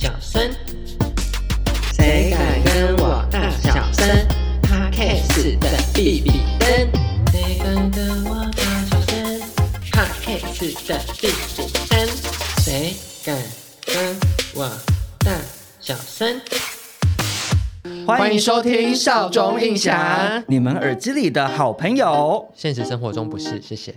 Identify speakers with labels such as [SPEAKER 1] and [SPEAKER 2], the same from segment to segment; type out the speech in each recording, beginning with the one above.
[SPEAKER 1] 小声？谁敢跟我大小声？Podcast 的比比登，谁敢跟我大小声？Podcast 的比比登，谁敢跟我大小声？
[SPEAKER 2] 欢迎收听少中印象，你们耳机里的好朋友。
[SPEAKER 1] 现实生活中不是，谢谢。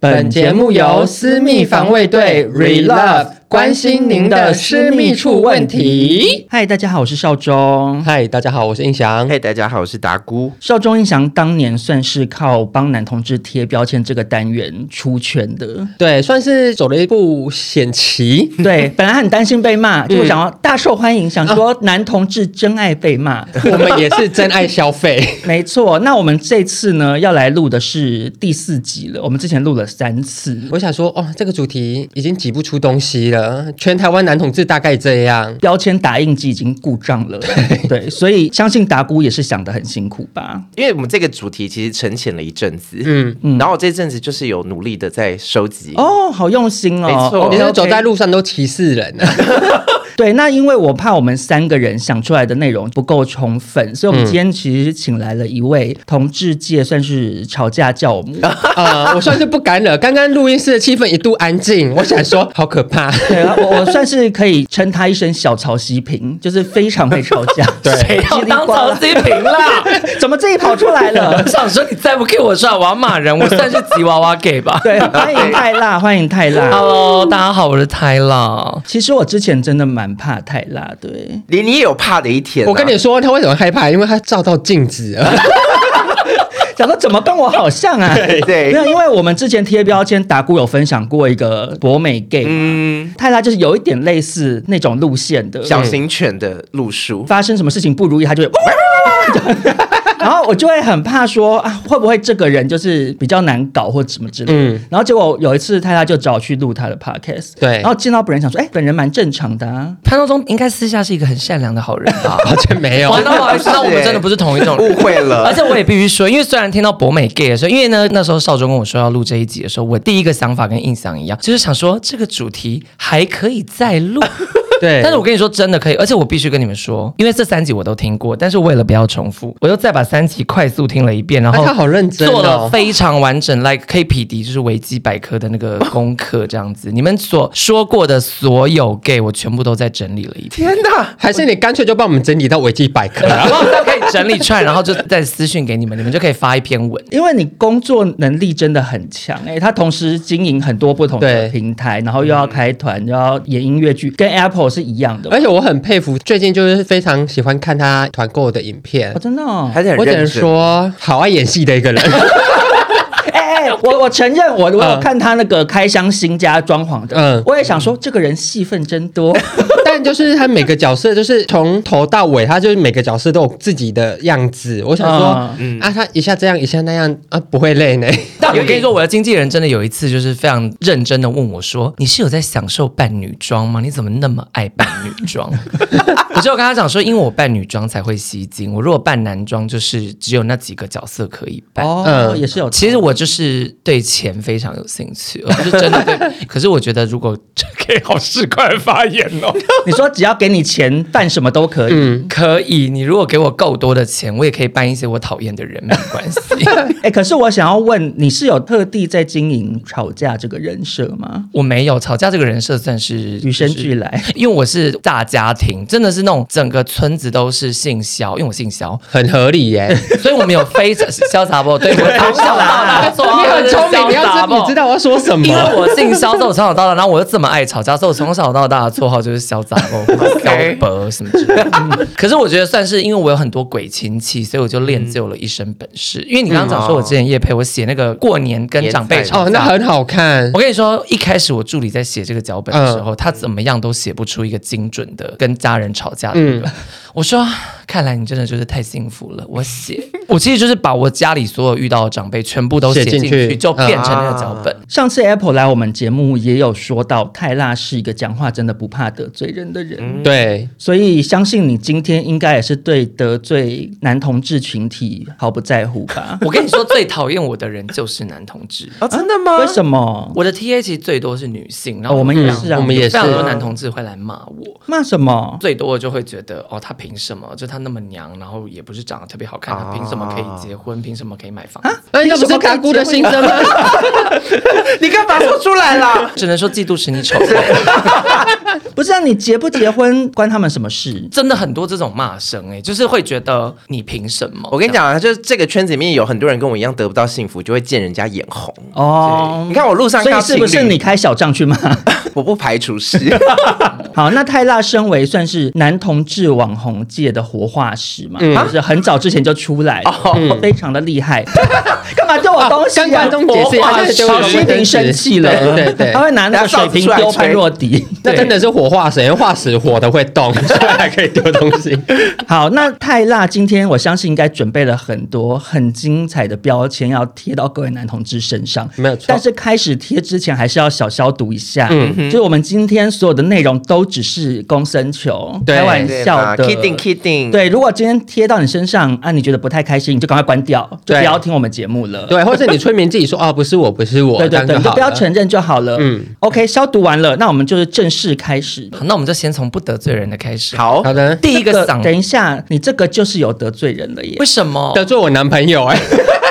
[SPEAKER 2] 本节目由私密防卫队 Relove 关心您的私密处问题。嗨，大家好，我是少中。
[SPEAKER 1] 嗨，大家好，我是印翔。
[SPEAKER 3] 嗨，大家好，我是达姑。
[SPEAKER 2] 少中印翔当年算是靠帮男同志贴标签这个单元出圈的，
[SPEAKER 1] 对，算是走了一步险棋。
[SPEAKER 2] 对，本来很担心被骂，就想要大受欢迎，想说男同志真爱被骂，
[SPEAKER 1] 我们也是真爱消费。
[SPEAKER 2] 没错，那我们这次呢要来录的是第四集了，我们之前录了三次。
[SPEAKER 1] 我想说，哦，这个主题已经挤不出东西了。全台湾男同志大概这样，
[SPEAKER 2] 标签打印机已经故障了。对，所以相信达姑也是想得很辛苦吧？
[SPEAKER 3] 因为我们这个主题其实沉潜了一阵子，
[SPEAKER 1] 嗯
[SPEAKER 3] 嗯，然后我这阵子就是有努力的在收集。
[SPEAKER 2] 哦，好用心哦，
[SPEAKER 3] 没错，
[SPEAKER 1] 你是走在路上都歧视人啊。
[SPEAKER 2] 对，那因为我怕我们三个人想出来的内容不够充分，所以我们今天其实请来了一位同志界算是吵架教母
[SPEAKER 1] 啊、呃，我算是不敢惹。刚刚录音室的气氛一度安静，我想说好可怕。
[SPEAKER 2] 对，我我算是可以称他一声小曹西平，就是非常会吵架。
[SPEAKER 1] 对，
[SPEAKER 4] 谁要当曹西平啦？
[SPEAKER 2] 怎么自己跑出来了？
[SPEAKER 4] 我想说你再不给我出来，我要骂人。我算是吉娃娃 gay 吧？
[SPEAKER 2] 对，欢迎泰辣，欢迎泰辣。
[SPEAKER 4] Hello，大家好，我是泰辣。
[SPEAKER 2] 其实我之前真的蛮怕太辣，对，
[SPEAKER 3] 连你也有怕的一天、啊。
[SPEAKER 1] 我跟你说，他为什么害怕？因为他照到镜子啊。
[SPEAKER 2] 想说怎么跟我好像啊？
[SPEAKER 3] 对对，
[SPEAKER 2] 没有，因为我们之前贴标签，达姑有分享过一个博美 gay，嗯，泰拉就是有一点类似那种路线的
[SPEAKER 3] 小型犬的路数，
[SPEAKER 2] 发生什么事情不如意，他就会。然后我就会很怕说啊，会不会这个人就是比较难搞或什么之类的。嗯，然后结果有一次太太就找我去录他的 podcast，
[SPEAKER 1] 对，
[SPEAKER 2] 然后见到本人想说，哎，本人蛮正常的啊。
[SPEAKER 4] 潘多中应该私下是一个很善良的好人吧？
[SPEAKER 1] 完全没有。
[SPEAKER 4] 那不好意思，那我们真的不是同一种人，
[SPEAKER 3] 误会了。
[SPEAKER 4] 而且我也必须说，因为虽然听到博美 gay 的时候，因为呢那时候少中跟我说要录这一集的时候，我第一个想法跟印象一样，就是想说这个主题还可以再录。
[SPEAKER 2] 对，
[SPEAKER 4] 但是我跟你说，真的可以，而且我必须跟你们说，因为这三集我都听过，但是为了不要重复，我又再把三集快速听了一遍，然后
[SPEAKER 1] 他好认真，
[SPEAKER 4] 做了非常完整，like 可以匹敌就是维基百科的那个功课这样子。你们所说过的所有 gay，我全部都在整理了一遍。
[SPEAKER 3] 天哪，
[SPEAKER 1] 还是你干脆就帮我们整理到维基百科，
[SPEAKER 4] 然后可以整理出来，然后就再私讯给你们，你们就可以发一篇文。
[SPEAKER 2] 因为你工作能力真的很强，哎，他同时经营很多不同的平台，然后又要开团，又要演音乐剧，跟 Apple 是一样的，
[SPEAKER 1] 而且。我很佩服，最近就是非常喜欢看他团购的影片，
[SPEAKER 2] 哦、真的、哦，
[SPEAKER 3] 还是很
[SPEAKER 1] 我只能说好爱演戏的一个人。
[SPEAKER 2] 我我承认，我我有看他那个开箱新家装潢的，嗯，我也想说这个人戏份真多。
[SPEAKER 1] 但就是他每个角色，就是从头到尾，他就是每个角色都有自己的样子。我想说，嗯啊，他一下这样，一下那样啊，不会累呢。
[SPEAKER 4] 但我跟你说，我的经纪人真的有一次就是非常认真的问我说：“你是有在享受扮女装吗？你怎么那么爱扮女装？” 可是我跟他讲说，因为我扮女装才会吸睛，我如果扮男装，就是只有那几个角色可以扮。
[SPEAKER 2] 哦，嗯，也是有。
[SPEAKER 4] 其实我就是对钱非常有兴趣，而不是真的对。可是我觉得，如果可以好市侩发言哦。
[SPEAKER 2] 你说只要给你钱，办什么都可以。
[SPEAKER 4] 嗯，可以。你如果给我够多的钱，我也可以办一些我讨厌的人，没关系。
[SPEAKER 2] 哎、欸，可是我想要问，你是有特地在经营吵架这个人设吗？
[SPEAKER 4] 我没有，吵架这个人设算是
[SPEAKER 2] 与生俱来，
[SPEAKER 4] 因为我是大家庭，真的是是那种整个村子都是姓肖，因为我姓肖，
[SPEAKER 1] 很合理耶。
[SPEAKER 4] 所以我们有非常潇洒不？对，我从小到大
[SPEAKER 1] 你很聪明，你要知
[SPEAKER 4] 潇洒不
[SPEAKER 1] 你知道我要说什么。
[SPEAKER 4] 因为我姓肖，所以我从小到大，然后我又这么爱吵架，所以我从小到大的绰号就是潇洒不、萧 伯什么之类的。可是我觉得算是因为我有很多鬼亲戚，所以我就练就了一身本事。因为你刚刚讲说我之前夜配，我写那个过年跟长辈吵
[SPEAKER 1] 那很好看
[SPEAKER 4] 我。跟你说，一开始我助理在写这个脚本的时候，他怎么样都写不出一个精准的跟家人吵架的那个。我说，看来你真的就是太幸福了。我写，我其实就是把我家里所有遇到的长辈全部都写进去，
[SPEAKER 1] 进去
[SPEAKER 4] 就变成那个脚本。
[SPEAKER 2] 上次 Apple 来我们节目也有说到，泰拉是一个讲话真的不怕得罪人的人。
[SPEAKER 1] 对，
[SPEAKER 2] 所以相信你今天应该也是对得罪男同志群体毫不在乎吧？
[SPEAKER 4] 我跟你说，最讨厌我的人就是男同志。
[SPEAKER 3] 啊，真的吗？
[SPEAKER 2] 为什么？
[SPEAKER 4] 我的 TA 其实最多是女性，然后
[SPEAKER 2] 哦我们也是啊
[SPEAKER 1] 我们也是
[SPEAKER 4] 非常多男同志会来骂我。
[SPEAKER 2] 骂什么？
[SPEAKER 4] 最多的就会觉得哦，他凭什么？就他那么娘，然后也不是长得特别好看，他凭什么可以结婚？凭什么可以买房？
[SPEAKER 1] 哎，那不是大姑的心声吗？
[SPEAKER 3] 你干嘛说出来了？
[SPEAKER 4] 只能说嫉妒使你丑。
[SPEAKER 2] 不是啊，你结不结婚关他们什么事？
[SPEAKER 4] 真的很多这种骂声哎，就是会觉得你凭什么？
[SPEAKER 3] 我跟你讲啊，就是这个圈子里面有很多人跟我一样得不到幸福，就会见人家眼红。
[SPEAKER 2] 哦，
[SPEAKER 3] 你看我路上
[SPEAKER 2] 所以是不是你开小账去骂？
[SPEAKER 3] 我不排除是。
[SPEAKER 2] 好，那泰辣身为算是男同志网红界的活化石嘛，
[SPEAKER 1] 嗯。
[SPEAKER 2] 就是很早之前就出
[SPEAKER 3] 来
[SPEAKER 2] 非常的厉害。干嘛丢我东西、啊？
[SPEAKER 1] 跟观众解释一下，
[SPEAKER 2] 好，
[SPEAKER 1] 就是
[SPEAKER 2] 西平生气了，
[SPEAKER 1] 对对对。
[SPEAKER 2] 他会拿那个水瓶丢潘若迪。
[SPEAKER 1] 那真的是火化石，因为化石火的会动，所以还可以丢东西。
[SPEAKER 2] 好，那泰辣今天我相信应该准备了很多很精彩的标签要贴到各位男同志身上，
[SPEAKER 1] 没有错。
[SPEAKER 2] 但是开始贴之前还是要小消毒一下，
[SPEAKER 1] 嗯
[SPEAKER 2] 就是我们今天所有的内容都只是公生球，
[SPEAKER 1] 对
[SPEAKER 2] 开玩笑的
[SPEAKER 3] ，kidding kidding。
[SPEAKER 2] 对，如果今天贴到你身上啊，你觉得不太开心，你就赶快关掉，就不要听我们节目了。
[SPEAKER 1] 对，或者你催眠自己说哦，不是我，不是我，
[SPEAKER 2] 对对对，你就不要承认就好了。
[SPEAKER 1] 嗯
[SPEAKER 2] ，OK，消毒完了，那我们就是正式开始。
[SPEAKER 4] 好，那我们就先从不得罪人的开始。，
[SPEAKER 3] 好，
[SPEAKER 1] 好的，
[SPEAKER 4] 第一个嗓，
[SPEAKER 2] 等一下，你这个就是有得罪人了耶
[SPEAKER 4] 为。什么？
[SPEAKER 1] 得罪我男朋友哎，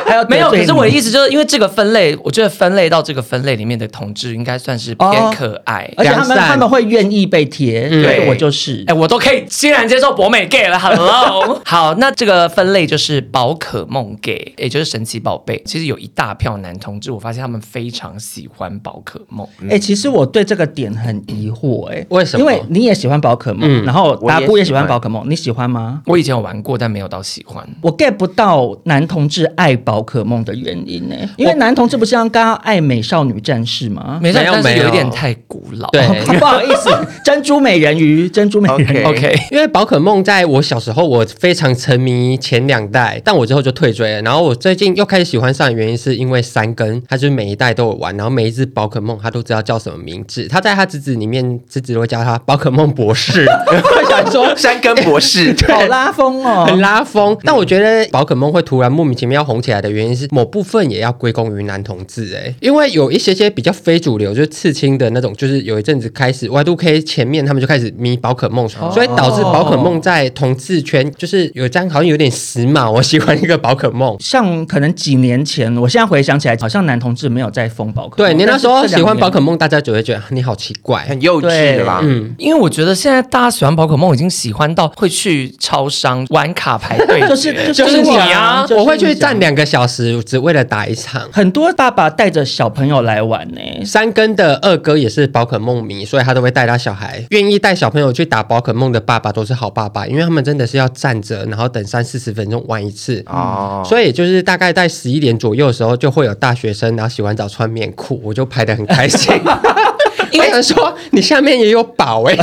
[SPEAKER 2] 还有
[SPEAKER 4] 没有，可是我的意
[SPEAKER 2] 思，
[SPEAKER 4] 就是因为这个分类，我觉得分类到这个分类里面的同志应该算是偏可爱，
[SPEAKER 2] 而且他
[SPEAKER 1] 们
[SPEAKER 2] 他们会愿意被贴，
[SPEAKER 1] 嗯
[SPEAKER 2] 对我就是
[SPEAKER 4] 哎、。我都可以欣然接受博美 gay 了。Hello，好，那这个分类就是宝可梦 gay，也就是神奇宝贝。其实有一大票男同志，我发现他们非常喜欢宝可梦。
[SPEAKER 2] 哎、其实我对这个点很疑惑、哎，
[SPEAKER 1] 为什么
[SPEAKER 2] 因为你也喜欢宝可梦，
[SPEAKER 1] 嗯
[SPEAKER 2] 然后达姑也喜欢宝可梦，你喜欢吗？
[SPEAKER 4] 我以前有玩过，但没有到喜欢。
[SPEAKER 2] 我 get 不到男同志爱宝可梦的原因呢、因为男同志不是像刚刚爱美少女战士吗？
[SPEAKER 4] 美少女战
[SPEAKER 1] 士有
[SPEAKER 4] 点太古老。
[SPEAKER 1] 对
[SPEAKER 2] 不好意思，珍珠美人鱼，珍珠美人
[SPEAKER 3] 鱼
[SPEAKER 4] OK，OK，
[SPEAKER 1] 因为宝可梦在我小时候我非常沉迷前两代，但我之后就退追了。然后我最近又开始喜欢上的原因是因为三根，他就是每一代都有玩，然后每一只宝可梦他都知道叫什么名字。他在他侄子里面，侄子都会叫他宝可梦博士。我想说
[SPEAKER 3] 三根博士，
[SPEAKER 2] 好拉风哦，
[SPEAKER 1] 很拉风，但我觉得宝可梦会突然莫名其妙要红起来的原因是某部分也要归功于男同志哎、因为有一些些比较非主流，就是刺青的那种，就是有一阵子开始 Y2K 前面他们就开始迷宝可梦，所以导致宝可梦在同志圈就是有这样好像有点时髦。我喜欢一个宝可梦。
[SPEAKER 2] 像可能几年前，我现在回想起来，好像男同志没有在封宝可梦。
[SPEAKER 1] 对你那时候喜欢宝可梦，大家就会觉得你好奇怪。
[SPEAKER 3] 很幼稚啦。
[SPEAKER 1] 嗯，
[SPEAKER 4] 因为我觉得现在大家喜欢宝可梦，已经喜欢到会去超商玩卡排队，
[SPEAKER 2] 就是就是
[SPEAKER 4] 就是你
[SPEAKER 2] 我
[SPEAKER 4] 啊。
[SPEAKER 2] 就是
[SPEAKER 1] 我会去站两个小时，只为了打一场。
[SPEAKER 2] 很多爸爸带着小朋友来玩呢、
[SPEAKER 1] 三根的二哥也是宝可梦迷，所以他都会带他小孩。愿意带小朋友去打宝可梦的爸爸都是好爸爸，因为他们真的是要站着，然后等三四十分钟玩一次。
[SPEAKER 3] 哦，
[SPEAKER 1] 所以就是大概在十一点左右的时候，就会有大学生，然后洗完澡穿棉裤，我就拍的很开心。因为说你下面也有宝哎、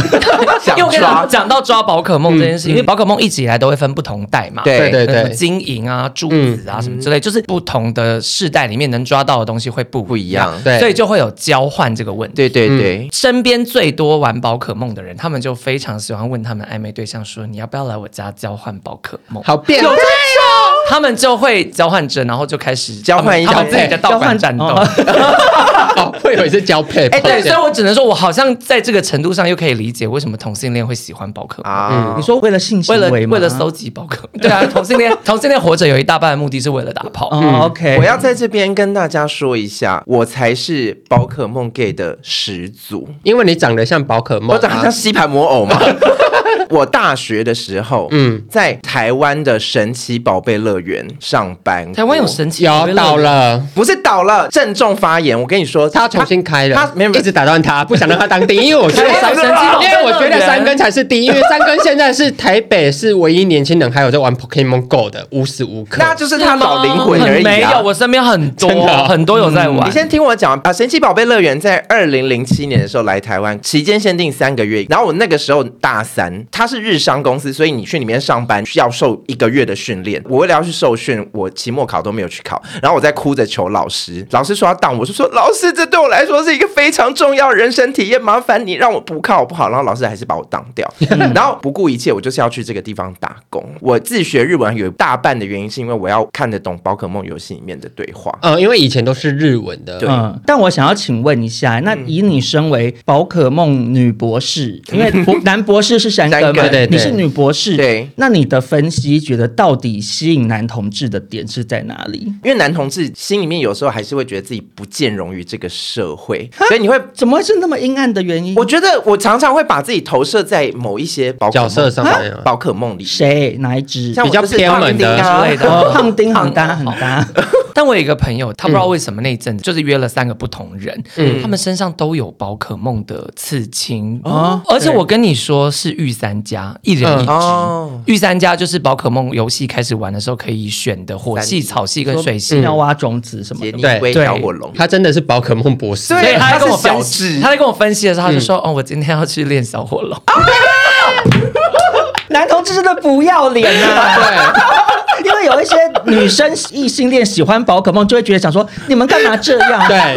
[SPEAKER 3] 想
[SPEAKER 4] 因为我跟你
[SPEAKER 3] 抓
[SPEAKER 4] 讲，讲到抓宝可梦这件事，因为宝可梦一直以来都会分不同代嘛，
[SPEAKER 1] 对对
[SPEAKER 4] 对。金银啊、珠子啊什么之类，就是不同的世代里面能抓到的东西会不
[SPEAKER 3] 不一样。
[SPEAKER 1] 对。
[SPEAKER 4] 所以就会有交换这个问题。
[SPEAKER 3] 对对对，
[SPEAKER 4] 身边最多玩宝可梦的人，他们就非常喜欢问他们暧昧对象说：“你要不要来我家交换宝可梦？”
[SPEAKER 1] 好变态
[SPEAKER 4] 他们就会交换着，然后就开始
[SPEAKER 3] 交换一下
[SPEAKER 4] 他们自己的道馆战斗。
[SPEAKER 1] 哦，会有一些交配。
[SPEAKER 4] 哎，对，所以我只能说，我好像在这个程度上又可以理解为什么同性恋会喜欢宝可梦。
[SPEAKER 3] 啊，
[SPEAKER 2] 你说为了性行
[SPEAKER 4] 为了为了搜集宝可梦，对啊，同性恋同性恋活着有一大半的目的是为了打炮。
[SPEAKER 2] 哦，OK，
[SPEAKER 3] 我要在这边跟大家说一下，我才是宝可梦 gay 的始祖，
[SPEAKER 1] 因为你长得像宝可梦、啊，
[SPEAKER 3] 我长得像吸盘魔偶吗？我大学的时候，嗯，在台湾的神奇宝贝乐园上班。
[SPEAKER 4] 台湾有神奇
[SPEAKER 1] 宝贝乐园？有倒了，
[SPEAKER 3] 不是倒了，郑重发言。我跟你说，
[SPEAKER 1] 他要重新开了，
[SPEAKER 3] 他没有
[SPEAKER 1] 一直打断他，不想让他当第一，因 为我觉得三根，因为我觉得三根才是第一，因为三根现在是台北是唯一年轻人还有在玩 Pokemon Go 的，无时无刻。
[SPEAKER 3] 那就是他老灵魂而已。
[SPEAKER 4] 没有，我身边很多很多有在玩。
[SPEAKER 3] 你先听我讲啊，神奇宝贝乐园在二零零七年的时候来台湾，期间限定三个月。然后我那个时候大三，他是日商公司，所以你去里面上班需要受一个月的训练。我为了要去受训，我期末考都没有去考。然后我在哭着求老师，老师说要当，我就说老师，这对我来说是一个非常重要的人生体验，麻烦你让我补考好不好？然后老师还是把我当掉。然后不顾一切，我就是要去这个地方打工。我自学日文有大半的原因是因为我要看得懂宝可梦游戏里面的对话。
[SPEAKER 1] 嗯，因为以前都是日文的。
[SPEAKER 2] 对。嗯，但我想要请问一下，那以你身为宝可梦女博士，因为男博士是对对对，你是女博士，
[SPEAKER 3] 对，
[SPEAKER 2] 那你的分析觉得到底吸引男同志的点是在哪里？
[SPEAKER 3] 因为男同志心里面有时候还是会觉得自己不见容于这个社会，所以你会
[SPEAKER 2] 怎么会是那么阴暗的原因？
[SPEAKER 3] 我觉得我常常会把自己投射在某一些宝可角色上面，宝可梦里，
[SPEAKER 2] 谁？哪一只？
[SPEAKER 3] 比较偏门的之类
[SPEAKER 2] 的？胖丁很搭 很搭。
[SPEAKER 4] 但我有一个朋友，他不知道为什么那一阵子就是约了三个不同人，嗯，他们身上都有宝可梦的刺青哦，而且我跟你说是御三家，一人一只。御三家就是宝可梦游戏开始玩的时候可以选的火系、草系跟水系，
[SPEAKER 2] 要挖种子什么
[SPEAKER 3] 的。对对，小火龙，
[SPEAKER 1] 他真的是宝可梦博士。
[SPEAKER 4] 所以他跟我分析，他在跟我分析的时候，他就说：“哦，我今天要去练小火龙。”
[SPEAKER 2] 男同志真的不要脸啊！对，因为有一些女生异性恋喜欢宝可梦，就会觉得想说，你们干嘛这样？
[SPEAKER 1] 对。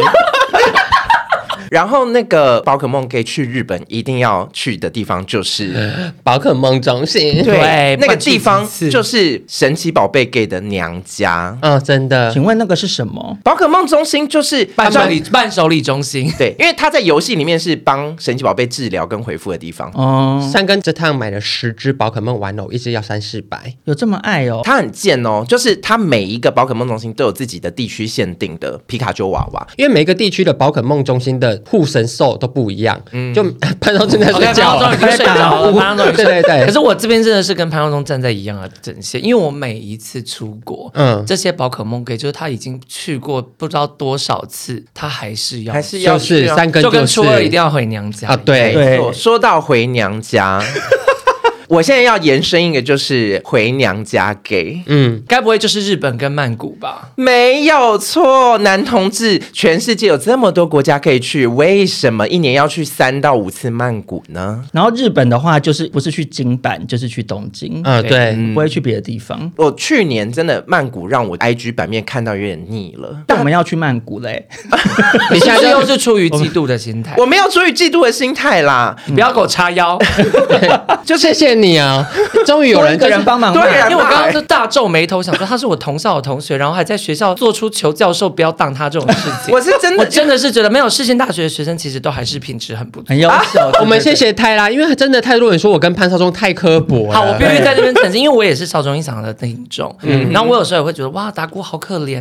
[SPEAKER 3] 然后那个宝可梦可以去日本一定要去的地方就是
[SPEAKER 1] 宝可梦中心，
[SPEAKER 3] 对，那个地方就是神奇宝贝给的娘家。
[SPEAKER 1] 嗯，真的。
[SPEAKER 2] 请问那个是什么？
[SPEAKER 3] 宝可梦中心就是
[SPEAKER 4] 伴手礼伴手礼中心。
[SPEAKER 3] 对，因为他在游戏里面是帮神奇宝贝治疗跟回复的地方。
[SPEAKER 1] 哦，三根这趟买了十只宝可梦玩偶，一只要三四百，
[SPEAKER 2] 有这么爱哦？
[SPEAKER 3] 他很贱哦，就是他每一个宝可梦中心都有自己的地区限定的皮卡丘娃娃，
[SPEAKER 1] 因为每个地区的宝可梦中心的。护神兽都不一样，嗯，就 潘少正在睡觉，
[SPEAKER 4] 潘 睡着了，潘少忠
[SPEAKER 1] 对对对。
[SPEAKER 4] 可是我这边真的是跟潘少忠站在一样的阵线，因为我每一次出国，嗯，这些宝可梦给就是他已经去过不知道多少次，他还是要
[SPEAKER 3] 还是要
[SPEAKER 1] 是三根，
[SPEAKER 4] 就跟初二一定要回娘家
[SPEAKER 1] 啊，对
[SPEAKER 3] 对。说到回娘家。我现在要延伸一个，就是回娘家给，
[SPEAKER 4] 嗯，该不会就是日本跟曼谷吧？
[SPEAKER 3] 没有错，男同志，全世界有这么多国家可以去，为什么一年要去三到五次曼谷呢？
[SPEAKER 2] 然后日本的话，就是不是去京阪，就是去东京，
[SPEAKER 1] 嗯，对，
[SPEAKER 2] 不会去别的地方。
[SPEAKER 3] 我去年真的曼谷让我 IG 版面看到有点腻了，
[SPEAKER 2] 但我们要去曼谷嘞。
[SPEAKER 4] 你现在又是出于嫉妒的心态？
[SPEAKER 3] 我没有出于嫉妒的心态啦，
[SPEAKER 4] 不要给我叉腰，
[SPEAKER 1] 就谢谢你啊！终于有人
[SPEAKER 2] 个人帮忙，
[SPEAKER 3] 对，
[SPEAKER 4] 因为我刚刚就大皱眉头，想说他是我同校的同学，然后还在学校做出求教授不要当他这种事情。
[SPEAKER 3] 我是真的，
[SPEAKER 4] 我真的是觉得没有世新大学的学生其实都还是品质很不错，
[SPEAKER 2] 很优秀。
[SPEAKER 1] 我们谢谢泰拉，因为真的太多人说我跟潘少忠太刻薄了。
[SPEAKER 4] 好，我必须在这边 澄清，因为我也是少中音响的听众，嗯，然后我有时候也会觉得哇，达姑好可怜。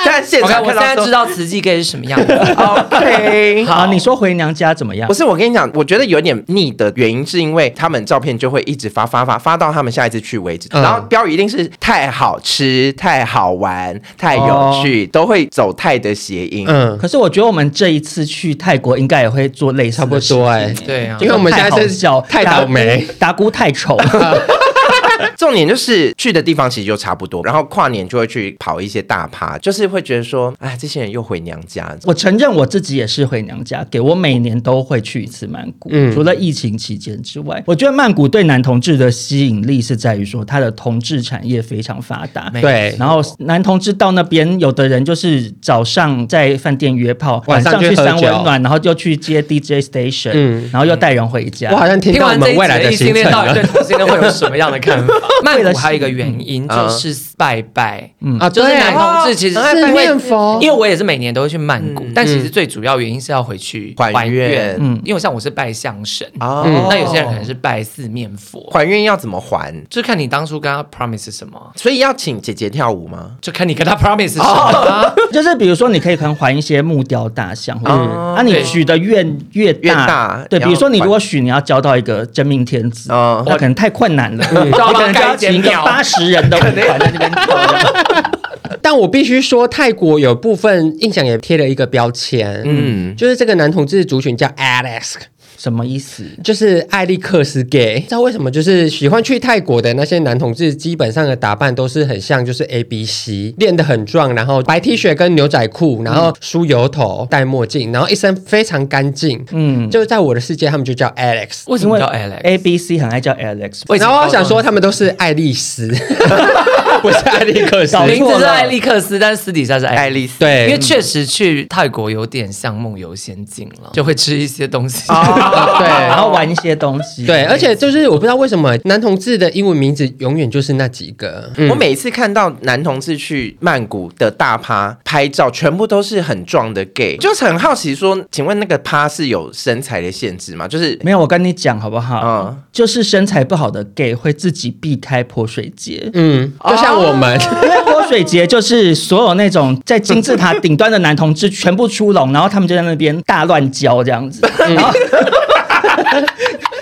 [SPEAKER 3] 但现场，
[SPEAKER 4] 我现在知道慈济 gay 是什么样子。
[SPEAKER 3] OK，
[SPEAKER 2] 好，你说回娘家怎么样？
[SPEAKER 3] 不是，我跟你讲，我觉得有点腻的原因是因为他们照片就会一直发发发发到他们下一次去为止，然后标语一定是太好吃、太好玩、太有趣，都会走泰的谐音。嗯，
[SPEAKER 2] 可是我觉得我们这一次去泰国应该也会做类似，
[SPEAKER 1] 差不多哎，
[SPEAKER 4] 对啊，
[SPEAKER 1] 因为我们现在是叫太倒霉，
[SPEAKER 2] 达姑太丑。
[SPEAKER 3] 重点就是去的地方其实就差不多，然后跨年就会去跑一些大趴，就是会觉得说，哎，这些人又回娘家。
[SPEAKER 2] 我承认我自己也是回娘家，给我每年都会去一次曼谷，嗯，除了疫情期间之外，我觉得曼谷对男同志的吸引力是在于说，它的同志产业非常发达，
[SPEAKER 1] 对。
[SPEAKER 2] 然后男同志到那边，有的人就是早上在饭店约炮，晚上去三温暖，然后就去接 DJ station，嗯，然后又带人回家。
[SPEAKER 1] 我好像听到我们未来的行程了。
[SPEAKER 4] 对同性恋会有什么样的看法？曼谷还有一个原因就是拜拜，
[SPEAKER 1] 嗯。啊，
[SPEAKER 4] 就是男同志其实是
[SPEAKER 1] 四面佛，
[SPEAKER 4] 因为我也是每年都会去曼谷，但其实最主要原因是要回去还愿，嗯，因为像我是拜相神哦，那有些人可能是拜四面佛，
[SPEAKER 3] 还愿要怎么还？
[SPEAKER 4] 就看你当初跟他 promise 什么，
[SPEAKER 3] 所以要请姐姐跳舞吗？
[SPEAKER 4] 就看你跟他 promise 什么，
[SPEAKER 2] 就是比如说你可以可能还一些木雕大象，嗯，啊，你许的愿越大，对，比如说你如果许你要交到一个真命天子，那可能太困难了，就要请一个八十人的舞团在那边。
[SPEAKER 1] 但我必须说，泰国有部分印象也贴了一个标签，嗯，就是这个男同志族群叫 Alex。
[SPEAKER 2] 什么意思？
[SPEAKER 1] 就是艾利克斯 gay，知道为什么？就是喜欢去泰国的那些男同志，基本上的打扮都是很像，就是 A B C，练得很壮，然后白 T 恤跟牛仔裤，然后梳油头，戴墨镜，然后一身非常干净。嗯，就是在我的世界，他们就叫 Alex。
[SPEAKER 4] 为什么叫 Alex？A
[SPEAKER 2] B C 很爱叫 Alex。
[SPEAKER 1] 然后我想说，他们都是爱丽丝，不是艾利克斯。
[SPEAKER 4] 名字是艾利克斯，但是私底下是爱丽丝。
[SPEAKER 1] 对，
[SPEAKER 4] 因为确实去泰国有点像梦游仙境了，就会吃一些东西。
[SPEAKER 2] 对，然后玩一些东西。
[SPEAKER 1] 对，而且就是我不知道为什么男同志的英文名字永远就是那几个。
[SPEAKER 3] 我每次看到男同志去曼谷的大趴拍照，全部都是很壮的 gay，就是很好奇说，请问那个趴是有身材的限制吗？就是
[SPEAKER 2] 没有，我跟你讲好不好？嗯，就是身材不好的 gay 会自己避开泼水节。嗯，
[SPEAKER 1] 就像我们，
[SPEAKER 2] 因为泼水节就是所有那种在金字塔顶端的男同志全部出笼，然后他们就在那边大乱交这样子，然后。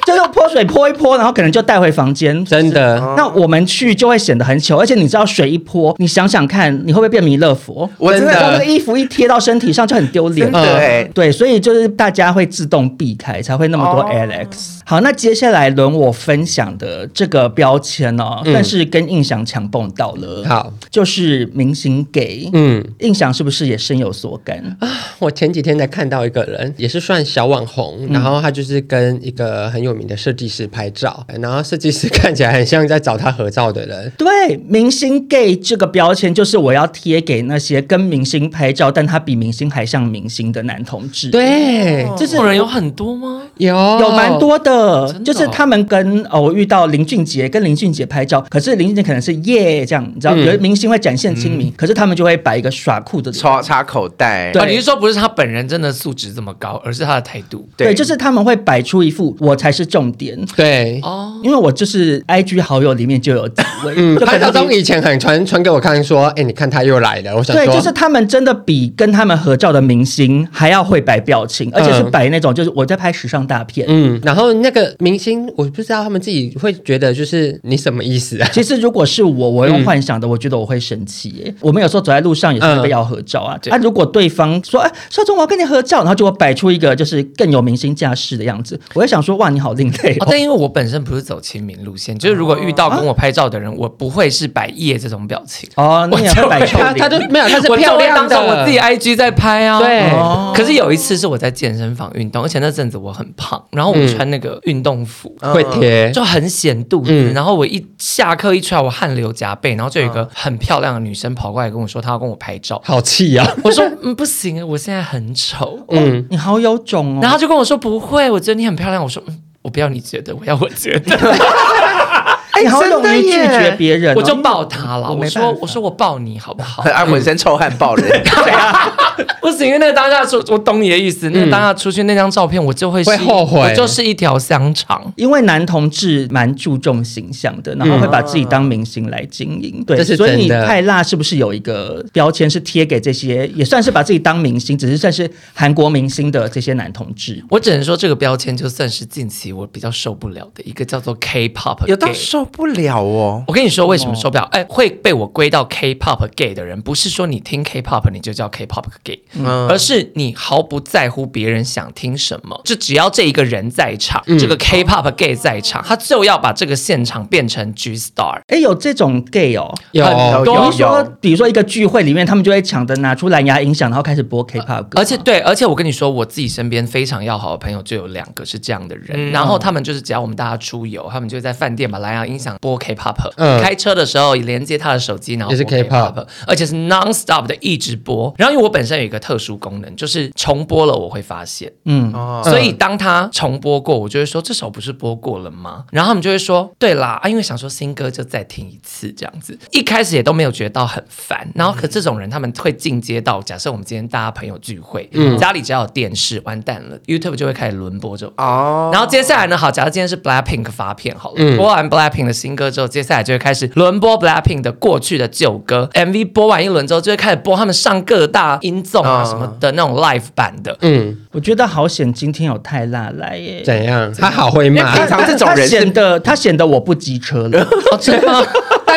[SPEAKER 2] 就用泼水泼一泼，然后可能就带回房间。
[SPEAKER 1] 真的，
[SPEAKER 2] 那我们去就会显得很糗，而且你知道水一泼，你想想看，你会不会变弥勒佛？
[SPEAKER 1] 我真的，
[SPEAKER 2] 那个衣服一贴到身体上就很丢脸。
[SPEAKER 3] 对
[SPEAKER 2] 对，所以就是大家会自动避开，才会那么多 Alex。好，那接下来轮我分享的这个标签哦，但是跟印象强蹦到了。
[SPEAKER 1] 好，
[SPEAKER 2] 就是明星 gay。嗯，印象是不是也深有所感啊？
[SPEAKER 1] 我前几天才看到一个人，也是算小网红，然后他就是跟一个很有名的设计师拍照，然后设计师 看起来很像在找他合照的人。
[SPEAKER 2] 对，明星 gay 这个标签就是我要贴给那些跟明星拍照，但他比明星还像明星的男同志。
[SPEAKER 1] 对，
[SPEAKER 4] 这种人有很多吗？
[SPEAKER 1] 有，
[SPEAKER 2] 有蛮多的。就是他们跟哦，我遇到林俊杰跟林俊杰拍照，可是林俊杰可能是耶这样，你知道，有的明星会展现亲民，可是他们就会摆一个耍酷的
[SPEAKER 3] 插插口袋。
[SPEAKER 4] 对，你是说不是他本人真的素质这么高，而是他的态度？
[SPEAKER 2] 对，就是他们会摆出一副我才是重点。
[SPEAKER 1] 对
[SPEAKER 2] 哦，因为我就是 IG 好友里面就有几位，
[SPEAKER 1] 嗯，潘少忠以前很传传给我看，说，哎，你看他又来了。我想说，
[SPEAKER 2] 对，就是他们真的比跟他们合照的明星还要会摆表情，而且是摆那种就是我在拍时尚大片。
[SPEAKER 1] 嗯，然后那个明星，我不知道他们自己会觉得就是你什么意思啊？
[SPEAKER 2] 其实如果是我，我用幻想的，我觉得我会生气耶。我们有时候走在路上也是被要合照啊。那如果对方说，哎，少忠我要跟你合照，然后就会摆出一个就是更有明星架势的样子，我会想说，哇，你好另类。
[SPEAKER 4] 但因为我本身不是走亲民路线，就是如果遇到跟我拍照的人，我不会是摆夜这种表情
[SPEAKER 2] 哦。你也会摆臭脸，
[SPEAKER 1] 他就没有，他是漂亮的。
[SPEAKER 4] 我自己 IG 在拍啊。
[SPEAKER 1] 对。
[SPEAKER 4] 可是有一次是我在健身房运动，而且那阵子我很胖，然后我穿那个运动服。
[SPEAKER 1] 会贴，
[SPEAKER 4] 就很显肚子。嗯、然后我一下课一出来，我汗流浃背。然后就有一个很漂亮的女生跑过来跟我说，她要跟我拍照。
[SPEAKER 1] 好气呀、啊！
[SPEAKER 4] 我说嗯，不行，我现在很丑。
[SPEAKER 2] 嗯，你好有种哦。
[SPEAKER 4] 然后就跟我说不会，我觉得你很漂亮。我说嗯，我不要你觉得，我要我觉得。
[SPEAKER 2] 你好容易拒绝别人，
[SPEAKER 4] 我就抱他了。我说我说我抱你好不好？
[SPEAKER 3] 他浑身臭汗抱人，
[SPEAKER 4] 不行，因为那个当下出，我懂你的意思。那个当下出去那张照片，我就会
[SPEAKER 1] 会后悔，
[SPEAKER 4] 我就是一条香肠。
[SPEAKER 2] 因为男同志蛮注重形象的，然后会把自己当明星来经营。对，所以你太辣是不是有一个标签是贴给这些也算是把自己当明星，只是算是韩国明星的这些男同志？
[SPEAKER 4] 我只能说这个标签就算是近期我比较受不了的一个叫做 K-pop，
[SPEAKER 3] 有到受。不了哦，
[SPEAKER 4] 我跟你说为什么受不了？哎，会被我归到 K-pop gay 的人，不是说你听 K-pop 你就叫 K-pop gay，而是你毫不在乎别人想听什么，就只要这一个人在场，这个 K-pop gay 在场，他就要把这个现场变成 G Star。
[SPEAKER 2] 哎，有这种 gay 哦，
[SPEAKER 1] 有
[SPEAKER 2] 很多。比如说，比如说一个聚会里面，他们就会抢着拿出蓝牙音响，然后开始播 K-pop 歌。
[SPEAKER 4] 而且对，而且我跟你说，我自己身边非常要好的朋友就有两个是这样的人，然后他们就是只要我们大家出游，他们就在饭店把蓝牙音音响播 K-pop，嗯，开车的时候连接他的手机，然后也是 K-pop，而且是 non-stop 的一直播。然后因为我本身有一个特殊功能，就是重播了我会发现，嗯，所以当他重播过，我就会说这首不是播过了吗？然后他们就会说对啦，啊，因为想说新歌就再听一次这样子。一开始也都没有觉得到很烦，然后可这种人他们会进阶到，假设我们今天大家朋友聚会，嗯，家里只要有电视，完蛋了，YouTube 就会开始轮播这种哦。然后接下来呢，好，假设今天是 Blackpink 发片好了，嗯、播完 Blackpink 的新歌之后，接下来就会开始轮播 Blackpink 的过去的旧歌，MV 播完一轮之后，就会开始播他们上各大音综啊什么的那种 live 版的。嗯，
[SPEAKER 2] 我觉得好险，今天有泰辣来耶。
[SPEAKER 1] 怎样？他好会骂，
[SPEAKER 3] 平常这种人
[SPEAKER 2] 显得他显得我不机车了。
[SPEAKER 1] 真的吗？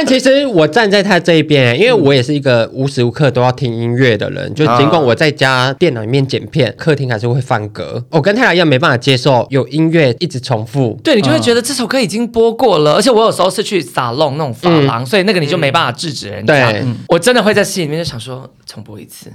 [SPEAKER 1] 但其实我站在他这一边，因为我也是一个无时无刻都要听音乐的人。就尽管我在家电脑里面剪片，客厅还是会放歌。我跟泰辣一样没办法接受有音乐一直重复。
[SPEAKER 4] 对，你就会觉得这首歌已经播过了，而且我有时候是去撒弄那种发廊，所以那个你就没办法制止人家。对，我真的会在心里面就想说 重播一次，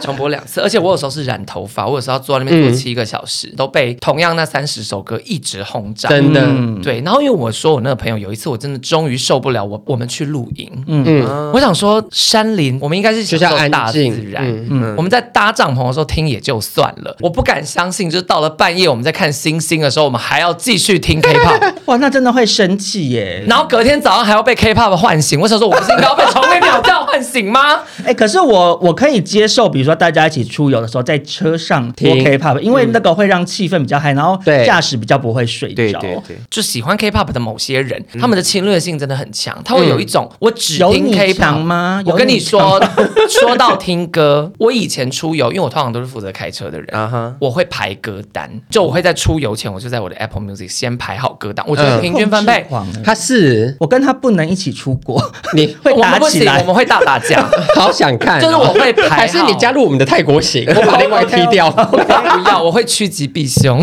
[SPEAKER 4] 重播两次。而且我有时候是染头发，我有时候坐在那边坐七个小时，都被同样那三十首歌一直轰炸。
[SPEAKER 1] 真的，
[SPEAKER 4] 对。然后因为我说我那个朋友有一次我真的终于受不了，我我们去露营，嗯，我想说山林，我们应该是享受大自然，嗯，我们在搭帐篷的时候听也就算了，我不敢相信，就是到了半夜我们在看星星的时候，我们还要继续听 K-pop，
[SPEAKER 2] 哇，那真的会生气耶。
[SPEAKER 4] 然后隔天早上还要被 K-pop 唤醒，我想说，我不是应该要被虫鸣鸟叫唤醒吗？
[SPEAKER 2] 哎，可是我我可以接受，比如说大家一起出游的时候，在车上听。K-pop，因为那个会让气氛比较嗨，然后驾驶比较不会睡着。对对
[SPEAKER 4] 对，就喜欢 K-pop 的某些人，他们的侵略性真的很强，他会有一种我只听 K-pop 吗？我跟你说，说到听歌，我以前出游，因为我通常都是负责开车的人，我会排歌单，就我会在出游前，我就在我的 Apple Music 先排好歌单，我觉得平均分配。
[SPEAKER 1] 他是
[SPEAKER 2] 我跟他不能一起出国，你会打起来，
[SPEAKER 4] 我们会大打架。
[SPEAKER 1] 好想看，
[SPEAKER 4] 就是我会排，
[SPEAKER 1] 还是你加入我们的泰国行，我把另外踢掉。
[SPEAKER 4] 不要，我会趋吉避凶。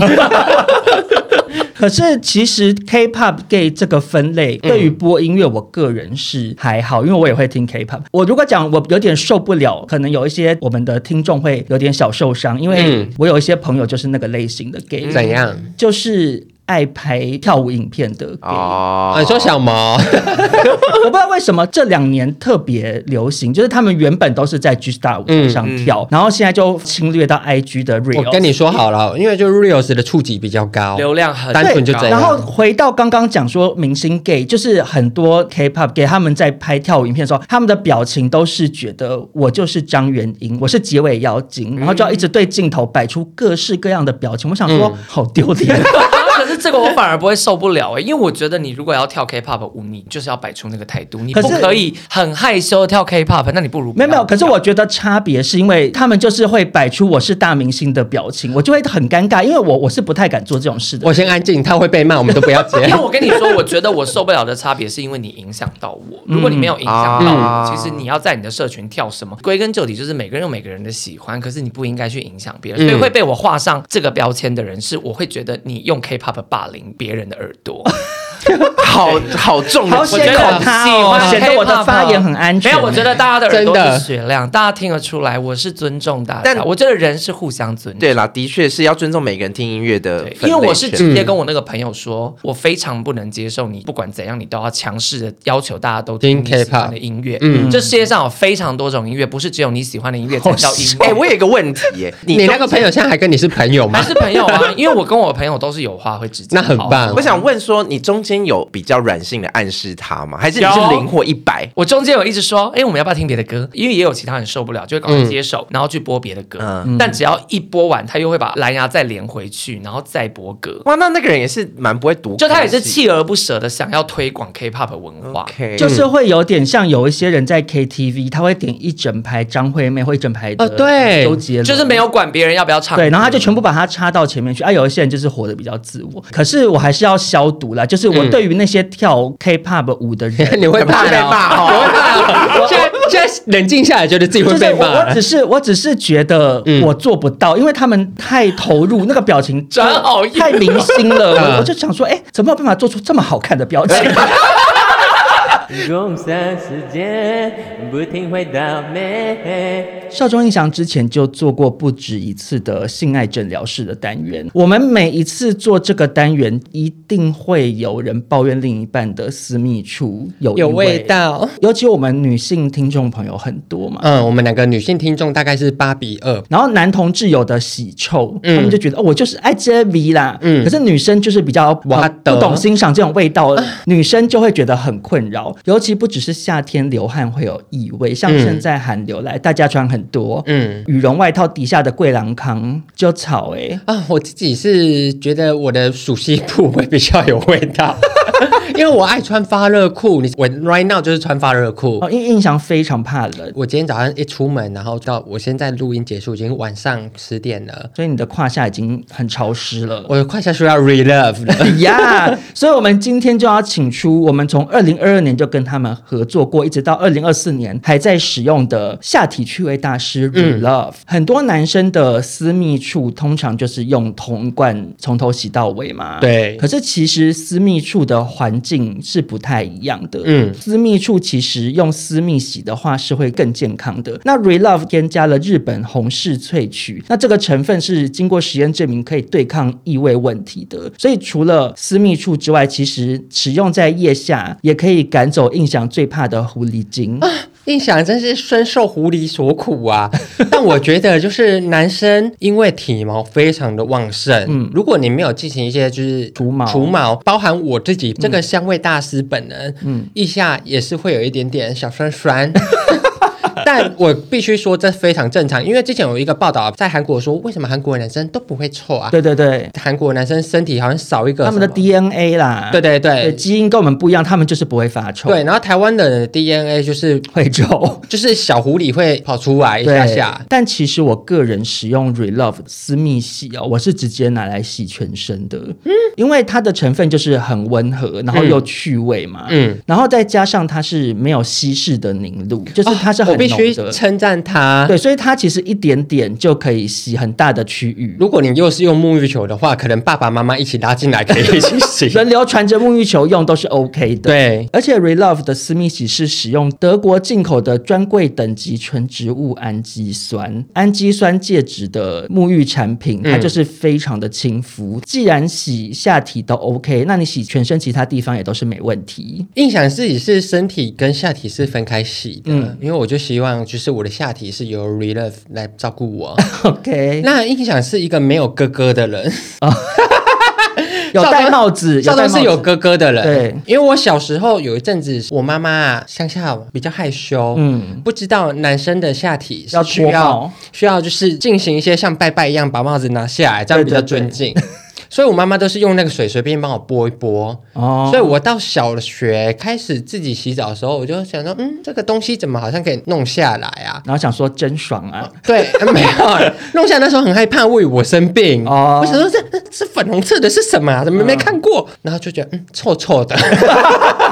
[SPEAKER 2] 可是其实 K-pop gay 这个分类对于播音乐，我个人是还好，因为我也会听 K-pop。我如果讲我有点受不了，可能有一些我们的听众会有点小受伤，因为我有一些朋友就是那个类型的 gay。
[SPEAKER 1] 怎样？
[SPEAKER 2] 就是。爱拍跳舞影片的
[SPEAKER 1] 哦，你说小毛，
[SPEAKER 2] 我不知道为什么这两年特别流行，就是他们原本都是在 G Star 舞台上跳，嗯嗯、然后现在就侵略到 IG 的 Reels。
[SPEAKER 1] 我跟你说好了，因为就 Reels 的触及比较高，
[SPEAKER 4] 流量很
[SPEAKER 1] 单纯就这样。
[SPEAKER 2] 然后回到刚刚讲说明星 gay，就是很多 K-pop gay 他们在拍跳舞影片的时候，他们的表情都是觉得我就是张元英，我是结尾妖精，然后就要一直对镜头摆出各式各样的表情。我想说，嗯、好
[SPEAKER 4] 丢脸。这个我反而不会受不了哎、欸，因为我觉得你如果要跳 K-pop 舞，你就是要摆出那个态度，你不可以很害羞跳 K-pop，那你不如不
[SPEAKER 2] 没有没有。可是我觉得差别是因为他们就是会摆出我是大明星的表情，我就会很尴尬，因为我我是不太敢做这种事的。
[SPEAKER 1] 我先安静，他会被骂，我们都不要接。
[SPEAKER 4] 因为我跟你说，我觉得我受不了的差别是因为你影响到我。如果你没有影响到我，嗯、其实你要在你的社群跳什么，归根究底就是每个人有每个人的喜欢，可是你不应该去影响别人，所以会被我画上这个标签的人，是我会觉得你用 K-pop 霸凌别人的耳朵。
[SPEAKER 3] 好好重，
[SPEAKER 2] 好险他哦，显得我的发言很安全。
[SPEAKER 4] 没有，我觉得大家的耳朵是雪亮，大家听得出来，我是尊重大家。但我觉得人是互相尊重。
[SPEAKER 3] 对啦，的确是要尊重每个人听音乐的。
[SPEAKER 4] 因为我是直接跟我那个朋友说，我非常不能接受你不管怎样，你都要强势的要求大家都听你喜欢的音乐。嗯，这世界上有非常多种音乐，不是只有你喜欢的音乐才叫音乐。
[SPEAKER 3] 哎，我有一个问题，耶，
[SPEAKER 1] 你那个朋友现在还跟你是朋友吗？
[SPEAKER 4] 还是朋友啊？因为我跟我朋友都是有话会直接。
[SPEAKER 1] 那很棒。
[SPEAKER 3] 我想问说，你中间有比较软性的暗示他吗？还是你是零或一百？
[SPEAKER 4] 我中间有一直说，哎，我们要不要听别的歌？因为也有其他人受不了，就会赶快接手，然后去播别的歌。但只要一播完，他又会把蓝牙再连回去，然后再播歌。
[SPEAKER 3] 哇，那那个人也是蛮不会读，
[SPEAKER 4] 就他也是锲而不舍的想要推广 K-pop 文化，
[SPEAKER 2] 就是会有点像有一些人在 KTV，他会点一整排张惠妹，或一整排的对周杰伦，
[SPEAKER 4] 就是没有管别人要不要唱，
[SPEAKER 2] 对，然后他就全部把它插到前面去。啊，有一些人就是活得比较自我，可是我还是要消毒啦，就是我对于那些跳 K-pop 舞的人，
[SPEAKER 1] 你会怕被骂哦？我 现在现在冷静下来，觉得自己会被骂。
[SPEAKER 2] 我只是我只是觉得我做不到，因为他们太投入，那个表情真好，太明星了。我就想说，哎，怎么有办法做出这么好看的表情？
[SPEAKER 5] 共三时间，不停回到美。
[SPEAKER 2] 少中印象之前就做过不止一次的性爱诊疗室的单元。我们每一次做这个单元，一定会有人抱怨另一半的私密处有
[SPEAKER 1] 有味道。
[SPEAKER 2] 尤其我们女性听众朋友很多嘛，
[SPEAKER 1] 嗯，我们两个女性听众大概是八比二。
[SPEAKER 2] 然后男同志有的喜臭，嗯、他们就觉得哦，我就是爱这 V 啦。嗯，可是女生就是比较不懂欣赏这种味道，嗯、女生就会觉得很困扰。尤其不只是夏天流汗会有异味，像现在寒流来，大家穿很多，嗯，羽绒外套底下的贵兰康就草哎、欸、
[SPEAKER 1] 啊，我自己是觉得我的鼠蹊部会比较有味道。因为我爱穿发热裤，你我 right now 就是穿发热裤。
[SPEAKER 2] 哦，因印象非常怕冷。
[SPEAKER 1] 我今天早上一出门，然后到我现在录音结束，已经晚上十点了，
[SPEAKER 2] 所以你的胯下已经很潮湿了。
[SPEAKER 1] 我的胯下需要 relove 了
[SPEAKER 2] 呀。yeah, 所以，我们今天就要请出我们从二零二二年就跟他们合作过，一直到二零二四年还在使用的下体趣味大师 Relove。嗯、很多男生的私密处通常就是用同一罐从头洗到尾嘛。
[SPEAKER 1] 对。
[SPEAKER 2] 可是其实私密处的环境是不太一样的。嗯，私密处其实用私密洗的话是会更健康的。那 Relove 添加了日本红氏萃取，那这个成分是经过实验证明可以对抗异味问题的。所以除了私密处之外，其实使用在腋下也可以赶走印象最怕的狐狸精。啊
[SPEAKER 1] 印象真是深受狐狸所苦啊！但我觉得就是男生因为体毛非常的旺盛，嗯，如果你没有进行一些就是
[SPEAKER 2] 除毛，
[SPEAKER 1] 除毛，包含我自己这个香味大师本人，嗯，腋下也是会有一点点小酸酸。但我必须说，这非常正常，因为之前有一个报道在韩国说，为什么韩国男生都不会臭啊？
[SPEAKER 2] 对对对，
[SPEAKER 1] 韩国男生身体好像少一个
[SPEAKER 2] 他们的 DNA 啦，
[SPEAKER 1] 对对对，
[SPEAKER 2] 基因跟我们不一样，他们就是不会发臭。
[SPEAKER 1] 对，然后台湾的 DNA 就是
[SPEAKER 2] 会臭，
[SPEAKER 1] 就是小狐狸会跑出来一下下。
[SPEAKER 2] 但其实我个人使用 Relove 私密洗哦，我是直接拿来洗全身的，嗯，因为它的成分就是很温和，然后又去味嘛，嗯，然后再加上它是没有稀释的凝露，就是它是很。
[SPEAKER 1] 必须称赞它，
[SPEAKER 2] 对，所以它其实一点点就可以洗很大的区域。
[SPEAKER 1] 如果你又是用沐浴球的话，可能爸爸妈妈一起拉进来可以一起洗，
[SPEAKER 2] 轮流传着沐浴球用都是 OK 的。
[SPEAKER 1] 对，
[SPEAKER 2] 而且 Relove 的私密洗是使用德国进口的专柜等级纯植物氨基酸，氨基酸介质的沐浴产品，它就是非常的亲肤。嗯、既然洗下体都 OK，那你洗全身其他地方也都是没问题。
[SPEAKER 1] 印象自己是身体跟下体是分开洗的，嗯、因为我就希望。就是我的下体是由 Relove 来照顾我。
[SPEAKER 2] OK，
[SPEAKER 1] 那印象是一个没有哥哥的人，
[SPEAKER 2] 有戴帽子，
[SPEAKER 1] 少东是有哥哥的人。对，因为我小时候有一阵子，我妈妈啊乡下比较害羞，嗯，不知道男生的下体是需要需要就是进行一些像拜拜一样把帽子拿下来，这样比较尊敬。对。对对所以，我妈妈都是用那个水随便帮我拨一拨。哦。所以我到小学开始自己洗澡的时候，我就想说，嗯，这个东西怎么好像可以弄下来啊？
[SPEAKER 2] 然后想说真爽啊。
[SPEAKER 1] 对，没有弄下来那时候很害怕，为我生病。哦。我想说这是粉红色的，是什么啊？怎么没看过？然后就觉得嗯，臭臭的。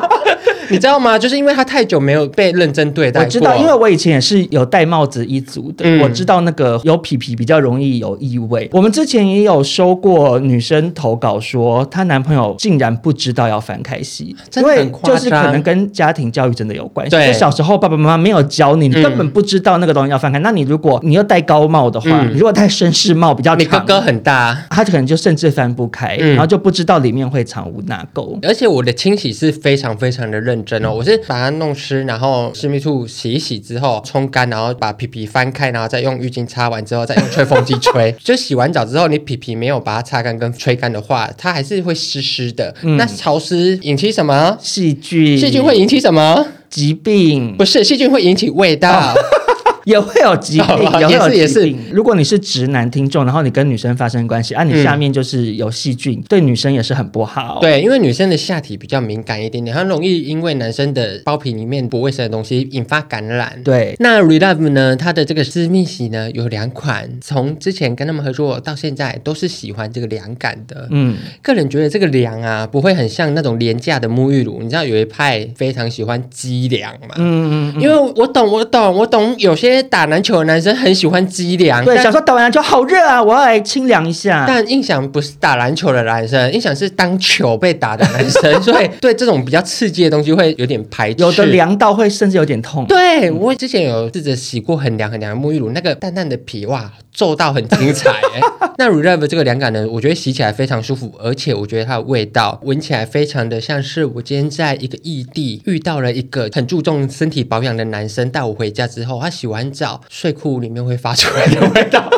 [SPEAKER 1] 你知道吗？就是因为他太久没有被认真对待。
[SPEAKER 2] 我知道，因为我以前也是有戴帽子一族的，嗯、我知道那个有皮皮比较容易有异味。我们之前也有收过女生投稿说，她男朋友竟然不知道要翻开洗，因为就是可能跟家庭教育真的有关系。对，小时候爸爸妈妈没有教你，你根本不知道那个东西要翻开。嗯、那你如果你又戴高帽的话，嗯、你如果戴绅士帽比较长，
[SPEAKER 1] 你哥哥很大，
[SPEAKER 2] 他就可能就甚至翻不开，嗯、然后就不知道里面会藏污纳垢。
[SPEAKER 1] 而且我的清洗是非常非常的认真哦，我是把它弄湿，然后私密处洗一洗之后冲干，然后把皮皮翻开，然后再用浴巾擦完之后，再用吹风机吹。就洗完澡之后，你皮皮没有把它擦干跟吹干的话，它还是会湿湿的。嗯、那潮湿引起什么？
[SPEAKER 2] 细菌。
[SPEAKER 1] 细菌会引起什么？
[SPEAKER 2] 疾病。
[SPEAKER 1] 不是，细菌会引起味道。哦
[SPEAKER 2] 也会有疾病，也是也是。如果你是直男听众，然后你跟女生发生关系，啊，你下面就是有细菌，嗯、对女生也是很不好。
[SPEAKER 1] 对，因为女生的下体比较敏感一点点，很容易因为男生的包皮里面不卫生的东西引发感染。
[SPEAKER 2] 对，
[SPEAKER 1] 那 Relove 呢，它的这个私密洗呢有两款，从之前跟他们合作到现在都是喜欢这个凉感的。嗯，个人觉得这个凉啊不会很像那种廉价的沐浴乳，你知道有一派非常喜欢鸡凉嘛？嗯嗯，嗯因为我懂，我懂，我懂，有些。些打篮球的男生很喜欢激凉，
[SPEAKER 2] 对，想说打完篮球好热啊，我要来清凉一下。
[SPEAKER 1] 但印象不是打篮球的男生，印象是当球被打的男生，所以对这种比较刺激的东西会有点排斥，
[SPEAKER 2] 有的凉到会甚至有点痛。
[SPEAKER 1] 对，我之前有试着洗过很凉很凉的沐浴乳，那个淡淡的皮哇，皱到很精彩。那 Relove 这个凉感呢，我觉得洗起来非常舒服，而且我觉得它的味道闻起来非常的像是我今天在一个异地遇到了一个很注重身体保养的男生，带我回家之后，他洗完澡睡裤里面会发出来的味道。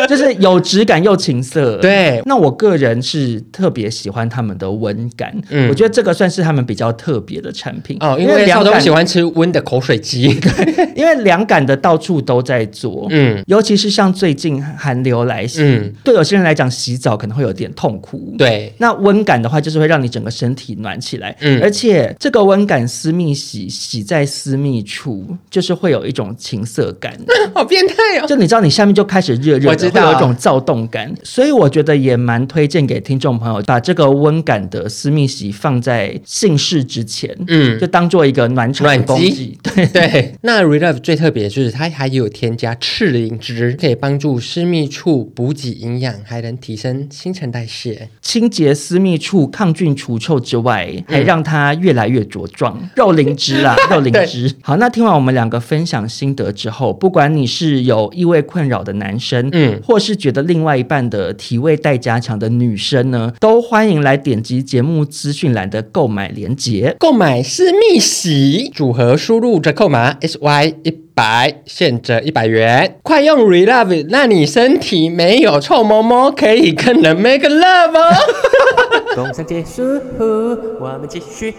[SPEAKER 2] 就是有质感又情色，
[SPEAKER 1] 对。
[SPEAKER 2] 那我个人是特别喜欢他们的温感，嗯，我觉得这个算是他们比较特别的产品
[SPEAKER 1] 哦。因为凉感喜欢吃温的口水鸡，
[SPEAKER 2] 对，因为凉感的到处都在做，嗯，尤其是像最近寒流来袭，嗯，对有些人来讲洗澡可能会有点痛苦，
[SPEAKER 1] 对。
[SPEAKER 2] 那温感的话，就是会让你整个身体暖起来，嗯，而且这个温感私密洗洗在私密处，就是会有一种情色感，
[SPEAKER 1] 好变态哦！
[SPEAKER 2] 就你知道，你下面就开始热热的。会有一种躁动感，所以我觉得也蛮推荐给听众朋友，把这个温感的私密洗放在姓氏之前，嗯，就当做一个暖场的工具。对
[SPEAKER 1] 对。那 Relove 最特别的就是它还有添加赤灵芝，可以帮助私密处补给营养，还能提升新陈代谢，
[SPEAKER 2] 清洁私密处、抗菌除臭之外，还让它越来越茁壮。肉灵芝啦，肉灵芝。好，那听完我们两个分享心得之后，不管你是有异味困扰的男生，嗯。或是觉得另外一半的体味待加强的女生呢，都欢迎来点击节目资讯栏的购买链接，
[SPEAKER 1] 购买私密洗组合，输入折扣码 S Y 一百，现折一百元。快用 Relove，让你身体没有臭毛毛，可以跟人 make love 哦。工商结束，我们继续。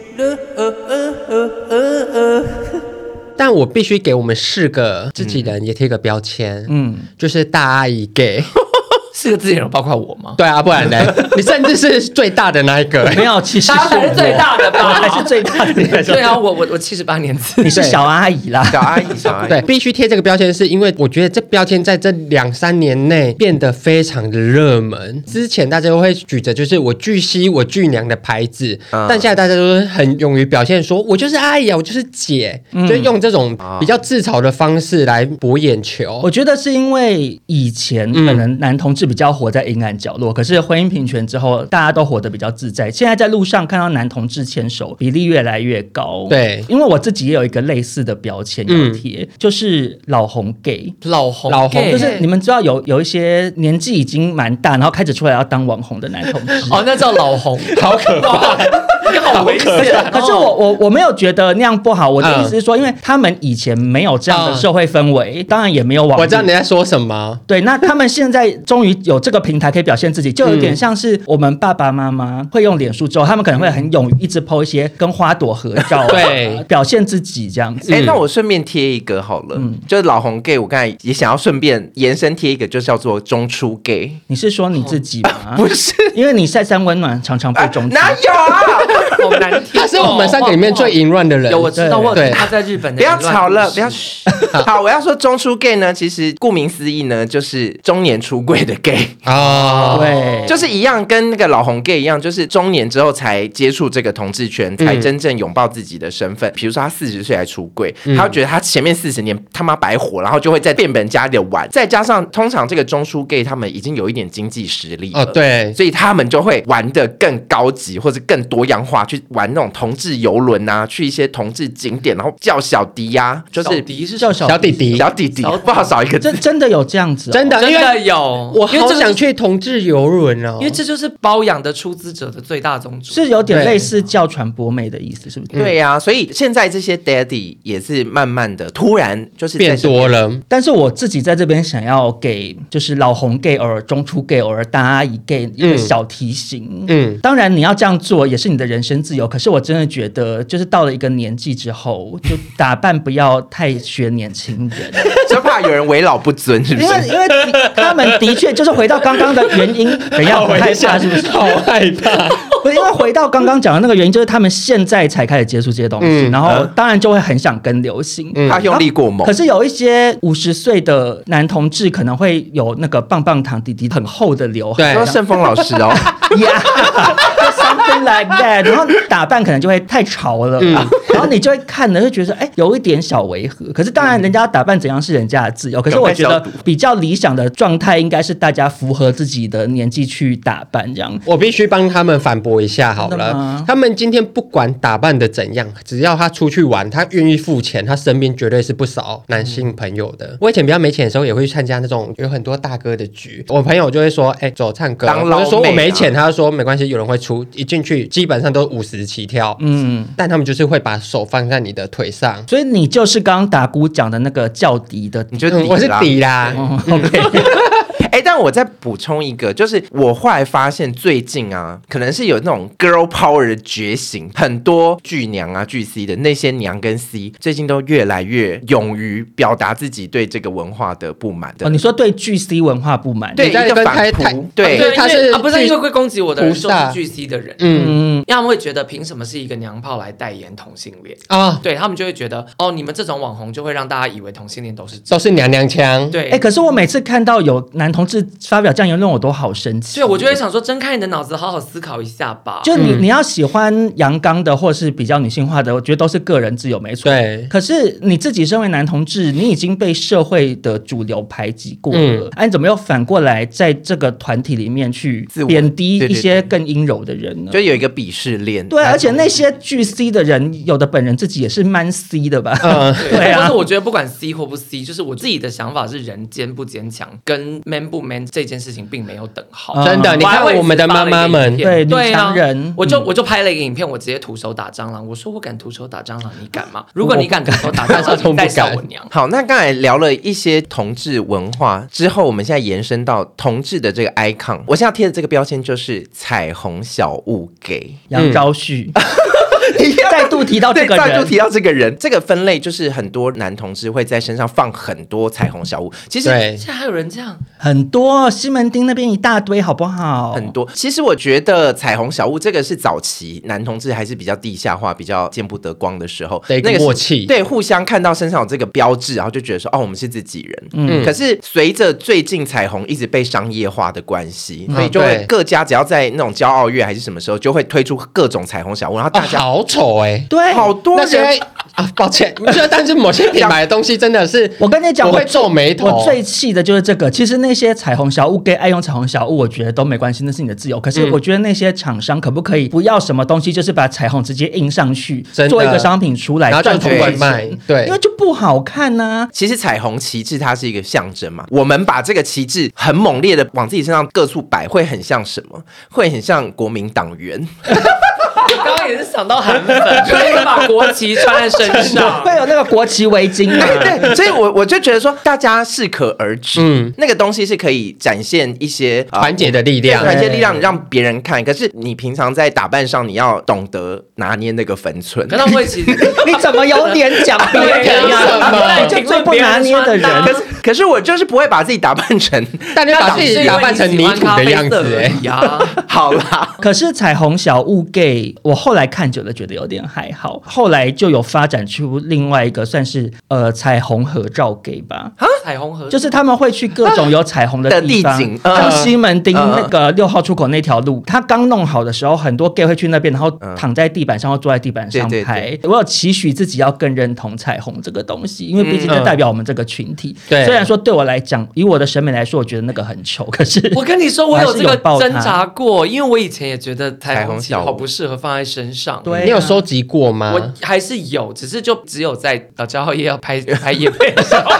[SPEAKER 1] 但我必须给我们四个自己人也贴个标签，嗯，就是大阿姨 gay。
[SPEAKER 4] 四个字眼有包括我吗？
[SPEAKER 1] 对啊，不然呢？你甚至是最大的那一个。
[SPEAKER 2] 没有，其实
[SPEAKER 4] 他才是最大的吧？
[SPEAKER 2] 还是最大的？
[SPEAKER 4] 对啊，我我我七十八年次，
[SPEAKER 2] 你是小阿姨啦，
[SPEAKER 3] 小阿姨，小阿姨。
[SPEAKER 1] 对，必须贴这个标签，是因为我觉得这标签在这两三年内变得非常的热门。之前大家都会举着就是我巨蜥我巨娘的牌子，但现在大家都很勇于表现，说我就是阿姨啊，我就是姐，就用这种比较自嘲的方式来博眼球。
[SPEAKER 2] 我觉得是因为以前可能男同志。比较活在阴暗角落，可是婚姻平权之后，大家都活得比较自在。现在在路上看到男同志牵手比例越来越高。
[SPEAKER 1] 对，
[SPEAKER 2] 因为我自己也有一个类似的标签要贴，嗯、就是老红 gay。
[SPEAKER 4] 老红
[SPEAKER 2] 老红就是你们知道有有一些年纪已经蛮大，然后开始出来要当网红的男同志。
[SPEAKER 4] 哦，那叫老红，
[SPEAKER 1] 好可怕。
[SPEAKER 4] 你好危险！
[SPEAKER 2] 可是我我我没有觉得那样不好。我的意思是说，因为他们以前没有这样的社会氛围，当然也没有网。
[SPEAKER 1] 我知道你在说什么。
[SPEAKER 2] 对，那他们现在终于有这个平台可以表现自己，就有点像是我们爸爸妈妈会用脸书之后，他们可能会很勇于一直 po 一些跟花朵合照，
[SPEAKER 1] 对，
[SPEAKER 2] 表现自己这样子。
[SPEAKER 3] 哎，那我顺便贴一个好了，嗯，就是老红 gay，我刚才也想要顺便延伸贴一个，就叫做中出 gay。
[SPEAKER 2] 你是说你自己吗？
[SPEAKER 3] 不是，
[SPEAKER 2] 因为你晒三温暖，常常被中。
[SPEAKER 3] 哪有啊？
[SPEAKER 4] 好难听。
[SPEAKER 1] 他是我们三个里面最淫乱的人。
[SPEAKER 4] 有我知道，我他在日本。
[SPEAKER 3] 不要吵了，不要。好，我要说中出 gay 呢，其实顾名思义呢，就是中年出柜的 gay
[SPEAKER 2] 啊，对，
[SPEAKER 3] 就是一样，跟那个老红 gay 一样，就是中年之后才接触这个同志圈，才真正拥抱自己的身份。比如说他四十岁才出柜，他会觉得他前面四十年他妈白活，然后就会在变本加厉的玩。再加上通常这个中出 gay 他们已经有一点经济实力了，
[SPEAKER 1] 对，
[SPEAKER 3] 所以他们就会玩的更高级或者更多样化，去玩那种同志游轮啊，去一些同志景点，然后叫小迪呀，就是
[SPEAKER 4] 迪是叫小
[SPEAKER 1] 小弟弟，
[SPEAKER 3] 小弟弟，不好少一个字，
[SPEAKER 2] 真真的有这样子，
[SPEAKER 1] 真的
[SPEAKER 4] 真的有，
[SPEAKER 1] 我好想去同志游轮哦，
[SPEAKER 4] 因为这就是包养的出资者的最大宗旨，
[SPEAKER 2] 是有点类似叫传播美的意思，是不是？
[SPEAKER 3] 对。呀，所以现在这些 daddy 也是慢慢的突然就是
[SPEAKER 1] 变多了，
[SPEAKER 2] 但是我自己在这边想要给就是老红 gay 偶尔中出 gay 偶尔大阿姨 gay 一个小提醒，嗯，当然你要这样做也是你的人身自由，可是我真的觉得就是到了一个年纪之后，就打扮不要太学年轻人，
[SPEAKER 3] 就怕有人为老不尊，是不是？
[SPEAKER 2] 因为因为他们的确就是回到刚刚的原因，不要害怕，是不是？
[SPEAKER 1] 好害怕。
[SPEAKER 2] 因为回到刚刚讲的那个原因，就是他们现在才开始接触这些东西，然后当然就会很想跟流行。
[SPEAKER 3] 他用力过猛。
[SPEAKER 2] 可是有一些五十岁的男同志可能会有那个棒棒糖弟弟很厚的刘海，
[SPEAKER 3] 对，盛峰老师哦，
[SPEAKER 2] 呀，like that 然后打扮可能就会太潮了啊后你就会看了会觉得哎，有一点小违和。可是当然，人家打扮怎样是人家的自由。可是我觉得比较理想的状态应该是大家符合自己的年纪去打扮这样。
[SPEAKER 1] 我必须帮他们反驳一下好了，他们今天不管打扮的怎样，只要他出去玩，他愿意付钱，他身边绝对是不少男性朋友的。嗯、我以前比较没钱的时候，也会去参加那种有很多大哥的局，我朋友就会说，哎，走唱歌。我就说我没钱，他就说没关系，有人会出。一进去基本上都五十起跳，嗯，但他们就是会把手放在你的腿上，
[SPEAKER 2] 所以你就是刚刚达菇讲的那个叫迪的，
[SPEAKER 1] 你就我是迪啦，OK。
[SPEAKER 3] 哎，但我再补充一个，就是我后来发现最近啊，可能是有那种 girl power 的觉醒，很多巨娘啊、巨 C 的那些娘跟 C，最近都越来越勇于表达自己对这个文化的不满的。
[SPEAKER 2] 哦，你说对巨 C 文化不满？
[SPEAKER 3] 对，一个反扑，对，
[SPEAKER 4] 对，他是啊，不是因为会攻击我的人说是巨 C 的人，嗯嗯，因为他们会觉得凭什么是一个娘炮来代言同性恋啊？对他们就会觉得哦，你们这种网红就会让大家以为同性恋都是
[SPEAKER 1] 都是娘娘腔。
[SPEAKER 4] 对，
[SPEAKER 2] 哎，可是我每次看到有男同志发表这样。言论我都好生气，
[SPEAKER 4] 对，我就会想说，睁开你的脑子，好好思考一下吧。
[SPEAKER 2] 就你你要喜欢阳刚的，或是比较女性化的，我觉得都是个人自由，没错。
[SPEAKER 1] 对。
[SPEAKER 2] 可是你自己身为男同志，你已经被社会的主流排挤过了，嗯，哎，你怎么又反过来在这个团体里面去贬低一些更阴柔的人呢？
[SPEAKER 3] 就有一个鄙视链。
[SPEAKER 2] 对，而且那些巨 C 的人，有的本人自己也是蛮 C 的吧？
[SPEAKER 4] 嗯，对啊。但是我觉得不管 C 或不 C，就是我自己的想法是，人坚不坚强，跟 man 不 man 这件事情并没有等号，
[SPEAKER 1] 真的。你看我们的妈妈们，
[SPEAKER 2] 对对啊，
[SPEAKER 4] 我就我就拍了一个影片，我直接徒手打蟑螂。我说我敢徒手打蟑螂，你敢吗？如果你敢徒手打蟑螂，你带上我娘。
[SPEAKER 3] 好，那刚才聊了一些同志文化之后，我们现在延伸到同志的这个 icon，我现在贴的这个标签就是彩虹小物 gay
[SPEAKER 2] 杨昭旭。再度提到这个人，
[SPEAKER 3] 再度提到这个人，这个分类就是很多男同志会在身上放很多彩虹小物。其实
[SPEAKER 4] 现在还有人这样，
[SPEAKER 2] 很多西门町那边一大堆，好不好？
[SPEAKER 3] 很多。其实我觉得彩虹小物这个是早期男同志还是比较地下化、比较见不得光的时候，
[SPEAKER 1] 那个默契，
[SPEAKER 3] 对，互相看到身上有这个标志，然后就觉得说，哦，我们是自己人。嗯。可是随着最近彩虹一直被商业化的关系，所以就会各家只要在那种骄傲月还是什么时候，就会推出各种彩虹小物，然后大家。
[SPEAKER 1] 好丑哎、欸，
[SPEAKER 2] 对，
[SPEAKER 3] 好多人
[SPEAKER 1] 啊，抱歉，你觉得但是某些品牌的东西真的是，
[SPEAKER 2] 我跟你讲，
[SPEAKER 1] 我会皱眉头。
[SPEAKER 2] 我最气的就是这个。其实那些彩虹小物给爱用彩虹小物，我觉得都没关系，那是你的自由。可是我觉得那些厂商可不可以不要什么东西，就是把彩虹直接印上去，做一个商品出来，
[SPEAKER 1] 然后赚钱卖，对，
[SPEAKER 2] 因为就不好看呢、啊。
[SPEAKER 3] 其实彩虹旗帜它是一个象征嘛，我们把这个旗帜很猛烈的往自己身上各处摆，会很像什么？会很像国民
[SPEAKER 4] 党员。也是想到韩粉，所以把国旗穿在身上，
[SPEAKER 2] 会有那个国旗围巾 嘛？
[SPEAKER 3] 对，对，所以我我就觉得说，大家适可而止，嗯，那个东西是可以展现一些
[SPEAKER 1] 团结的力量，
[SPEAKER 3] 团结力量，让别人看。可是你平常在打扮上，你要懂得拿捏那个分寸。
[SPEAKER 4] 可能会其实
[SPEAKER 2] 你怎么有点讲别人呀？你就最不拿捏的人。
[SPEAKER 3] 可是可是我就是不会把自己打扮成，
[SPEAKER 1] 但你把自己打扮成泥土的样子哎呀，
[SPEAKER 3] 好啦。
[SPEAKER 2] 可是彩虹小物 gay。我后来看久了，觉得有点还好。后来就有发展出另外一个，算是呃彩虹合照 gay 吧。
[SPEAKER 4] 啊，彩虹合
[SPEAKER 2] 就是他们会去各种有彩虹的地方，像西门町那个六号出口那条路，他刚弄好的时候，很多 gay 会去那边，然后躺在地板上，或坐在地板上拍。我有期许自己要更认同彩虹这个东西，因为毕竟它代表我们这个群体。虽然说对我来讲，以我的审美来说，我觉得那个很丑。可是
[SPEAKER 4] 我跟你说，我有这个挣扎过，因为我以前也觉得彩虹小好不适合放。在身上，
[SPEAKER 2] 对、啊，
[SPEAKER 1] 你有收集过吗？
[SPEAKER 4] 我还是有，只是就只有在呃骄傲夜要拍拍夜拍的时候。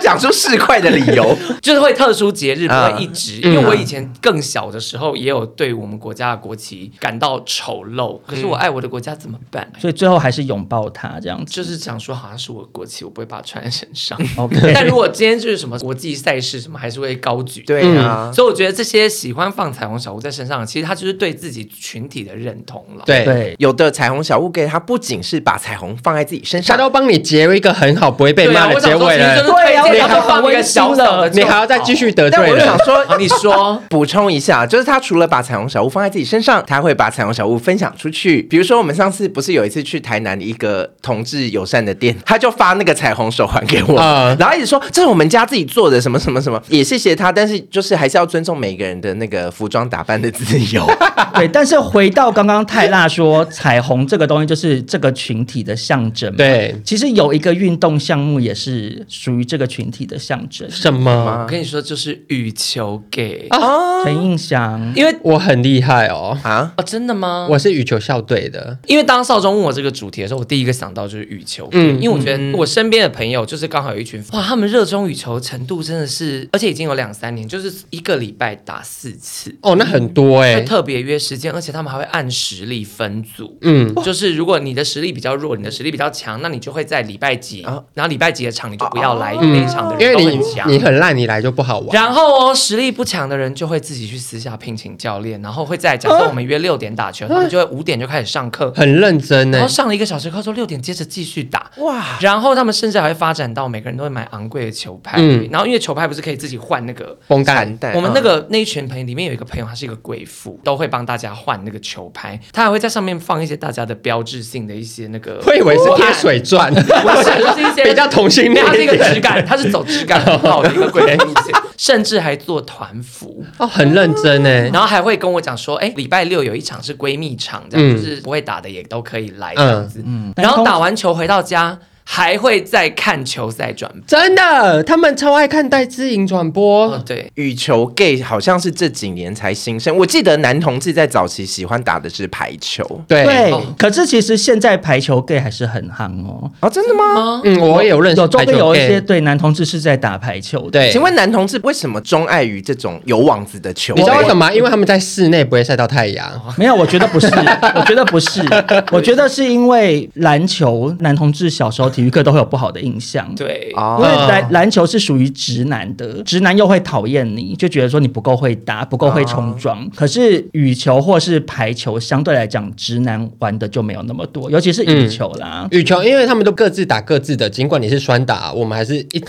[SPEAKER 3] 又讲出市侩的理由，
[SPEAKER 4] 就是会特殊节日不会一直，因为我以前更小的时候也有对我们国家的国旗感到丑陋，可是我爱我的国家怎么办？
[SPEAKER 2] 所以最后还是拥抱它，这样子。
[SPEAKER 4] 就是想说好像是我的国旗，我不会把它穿在身上。OK，但如果今天就是什么国际赛事什么，还是会高举。
[SPEAKER 3] 对啊，
[SPEAKER 4] 所以我觉得这些喜欢放彩虹小屋在身上，其实他就是对自己群体的认同了。
[SPEAKER 1] 对。
[SPEAKER 3] 对，有的彩虹小屋给他不仅是把彩虹放在自己身上，
[SPEAKER 1] 他都帮你结了一个很好不会被骂的结尾了。
[SPEAKER 2] 对呀，
[SPEAKER 4] 你还放一个小的，
[SPEAKER 1] 你还要再继续得罪。
[SPEAKER 3] 人我就想说，你说补充一下，就是他除了把彩虹小屋放在自己身上，他会把彩虹小屋分享出去。比如说，我们上次不是有一次去台南的一个同志友善的店，他就发那个彩虹手环给我，然后一直说这是我们家自己做的，什么什么什么，也谢谢他。但是就是还是要尊重每个人的那个服装打扮的自由。
[SPEAKER 2] 对，但是回到刚刚泰辣说，彩虹这个东西就是这个群体的象征。
[SPEAKER 1] 对，
[SPEAKER 2] 其实有一个运动项目也是属于这个群体的象征。
[SPEAKER 1] 什么？
[SPEAKER 4] 我跟你说，就是羽球 gay
[SPEAKER 2] 啊，陈印象，
[SPEAKER 4] 因为
[SPEAKER 1] 我很厉害哦
[SPEAKER 4] 啊哦，真的吗？
[SPEAKER 1] 我是羽球校队的。
[SPEAKER 4] 因为当少中问我这个主题的时候，我第一个想到就是羽球。嗯，因为我觉得我身边的朋友就是刚好有一群哇，他们热衷羽球程度真的是，而且已经有两三年，就是一个礼拜打四次
[SPEAKER 1] 哦，那很多哎，
[SPEAKER 4] 特别约时间，而且他们还会按实力分组。嗯，就是如果你的实力比较弱，你的实力比较强，那你就会在礼拜几，然后礼拜几的场你就不要来，那一场的人都很强。
[SPEAKER 1] 你很烂，你来就不好玩。
[SPEAKER 4] 然后哦，实力不强的人就会自己去私下聘请教练，然后会在假设我们约六点打球，他们就会五点就开始上课，
[SPEAKER 1] 很认真呢。
[SPEAKER 4] 然后上了一个小时课之后，六点接着继续打。哇！然后他们甚至还会发展到每个人都会买昂贵的球拍。嗯。然后因为球拍不是可以自己换那个
[SPEAKER 1] 绷带，
[SPEAKER 4] 我们那个那一群朋友里面有一个朋友，他是一个贵妇，都会帮大家换那个球拍。他还会在上面放一些大家的标志性的一些那个。
[SPEAKER 1] 我以为是贴水钻，不是，
[SPEAKER 4] 是一些
[SPEAKER 1] 比较同性恋。
[SPEAKER 4] 它是一个质感，它是走质感很好的一个贵妇路线，甚至还做团服
[SPEAKER 1] 哦，很认真呢。
[SPEAKER 4] 然后还会跟我讲说，哎，礼拜六有一场是闺蜜场，这样就是不会打的也都可以来这样子。嗯，然后打完球回到家。还会再看球赛转播，
[SPEAKER 1] 真的，他们超爱看戴资颖转播。
[SPEAKER 4] 哦、对，
[SPEAKER 3] 羽球 gay 好像是这几年才兴盛。我记得男同志在早期喜欢打的是排球，
[SPEAKER 1] 对。
[SPEAKER 2] 对哦、可是其实现在排球 gay 还是很夯哦。
[SPEAKER 3] 啊，真的吗？
[SPEAKER 1] 嗯，我也有认识，
[SPEAKER 2] 周边有一些对男同志是在打排球的。
[SPEAKER 1] 对，
[SPEAKER 3] 请问男同志为什么钟爱于这种有网子的球？
[SPEAKER 1] 你知道为什么？因为他们在室内不会晒到太阳。
[SPEAKER 2] 没有，我觉得不是，我觉得不是，我觉得是因为篮球，男同志小时候体育课都会有不好的印象。
[SPEAKER 4] 对，
[SPEAKER 2] 因为篮篮球是属于直男的，直男又会讨厌你，就觉得说你不够会打，不够会冲撞。可是羽球或是排球相对来讲，直男玩的就没有那么多，尤其是羽球啦。
[SPEAKER 1] 羽球，因为他们都各自打各自的，尽管你是双打，我们还是一直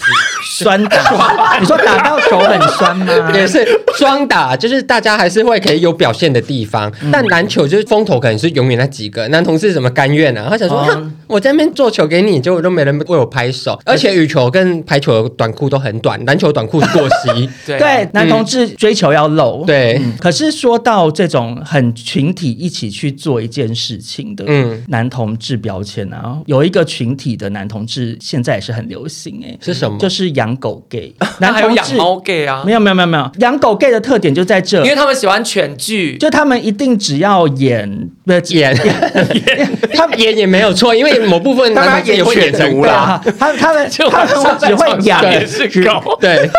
[SPEAKER 2] 双打。你说打到手很酸吗？
[SPEAKER 1] 也是双打，就是大家还是会可以有表现的地方。但篮球就是风头可能是永远那几个，男同志怎么甘愿呢？他想说，我在那边做球给你，结果都没人为我拍。手，而且羽球跟排球的短裤都很短，篮球短裤是过膝。
[SPEAKER 2] 对，对，男同志追求要露。
[SPEAKER 1] 对，
[SPEAKER 2] 可是说到这种很群体一起去做一件事情的，嗯，男同志标签啊，有一个群体的男同志现在也是很流行哎，
[SPEAKER 1] 是什么？
[SPEAKER 2] 就是养狗 gay，
[SPEAKER 4] 男还有养猫 gay 啊？
[SPEAKER 2] 没有没有没有没有，养狗 gay 的特点就在这，
[SPEAKER 4] 因为他们喜欢犬剧，
[SPEAKER 2] 就他们一定只要演不演，
[SPEAKER 1] 他们演也没有错，因为某部分男同志也会演成啦。
[SPEAKER 2] 他他们 他们只会养也是狗，对。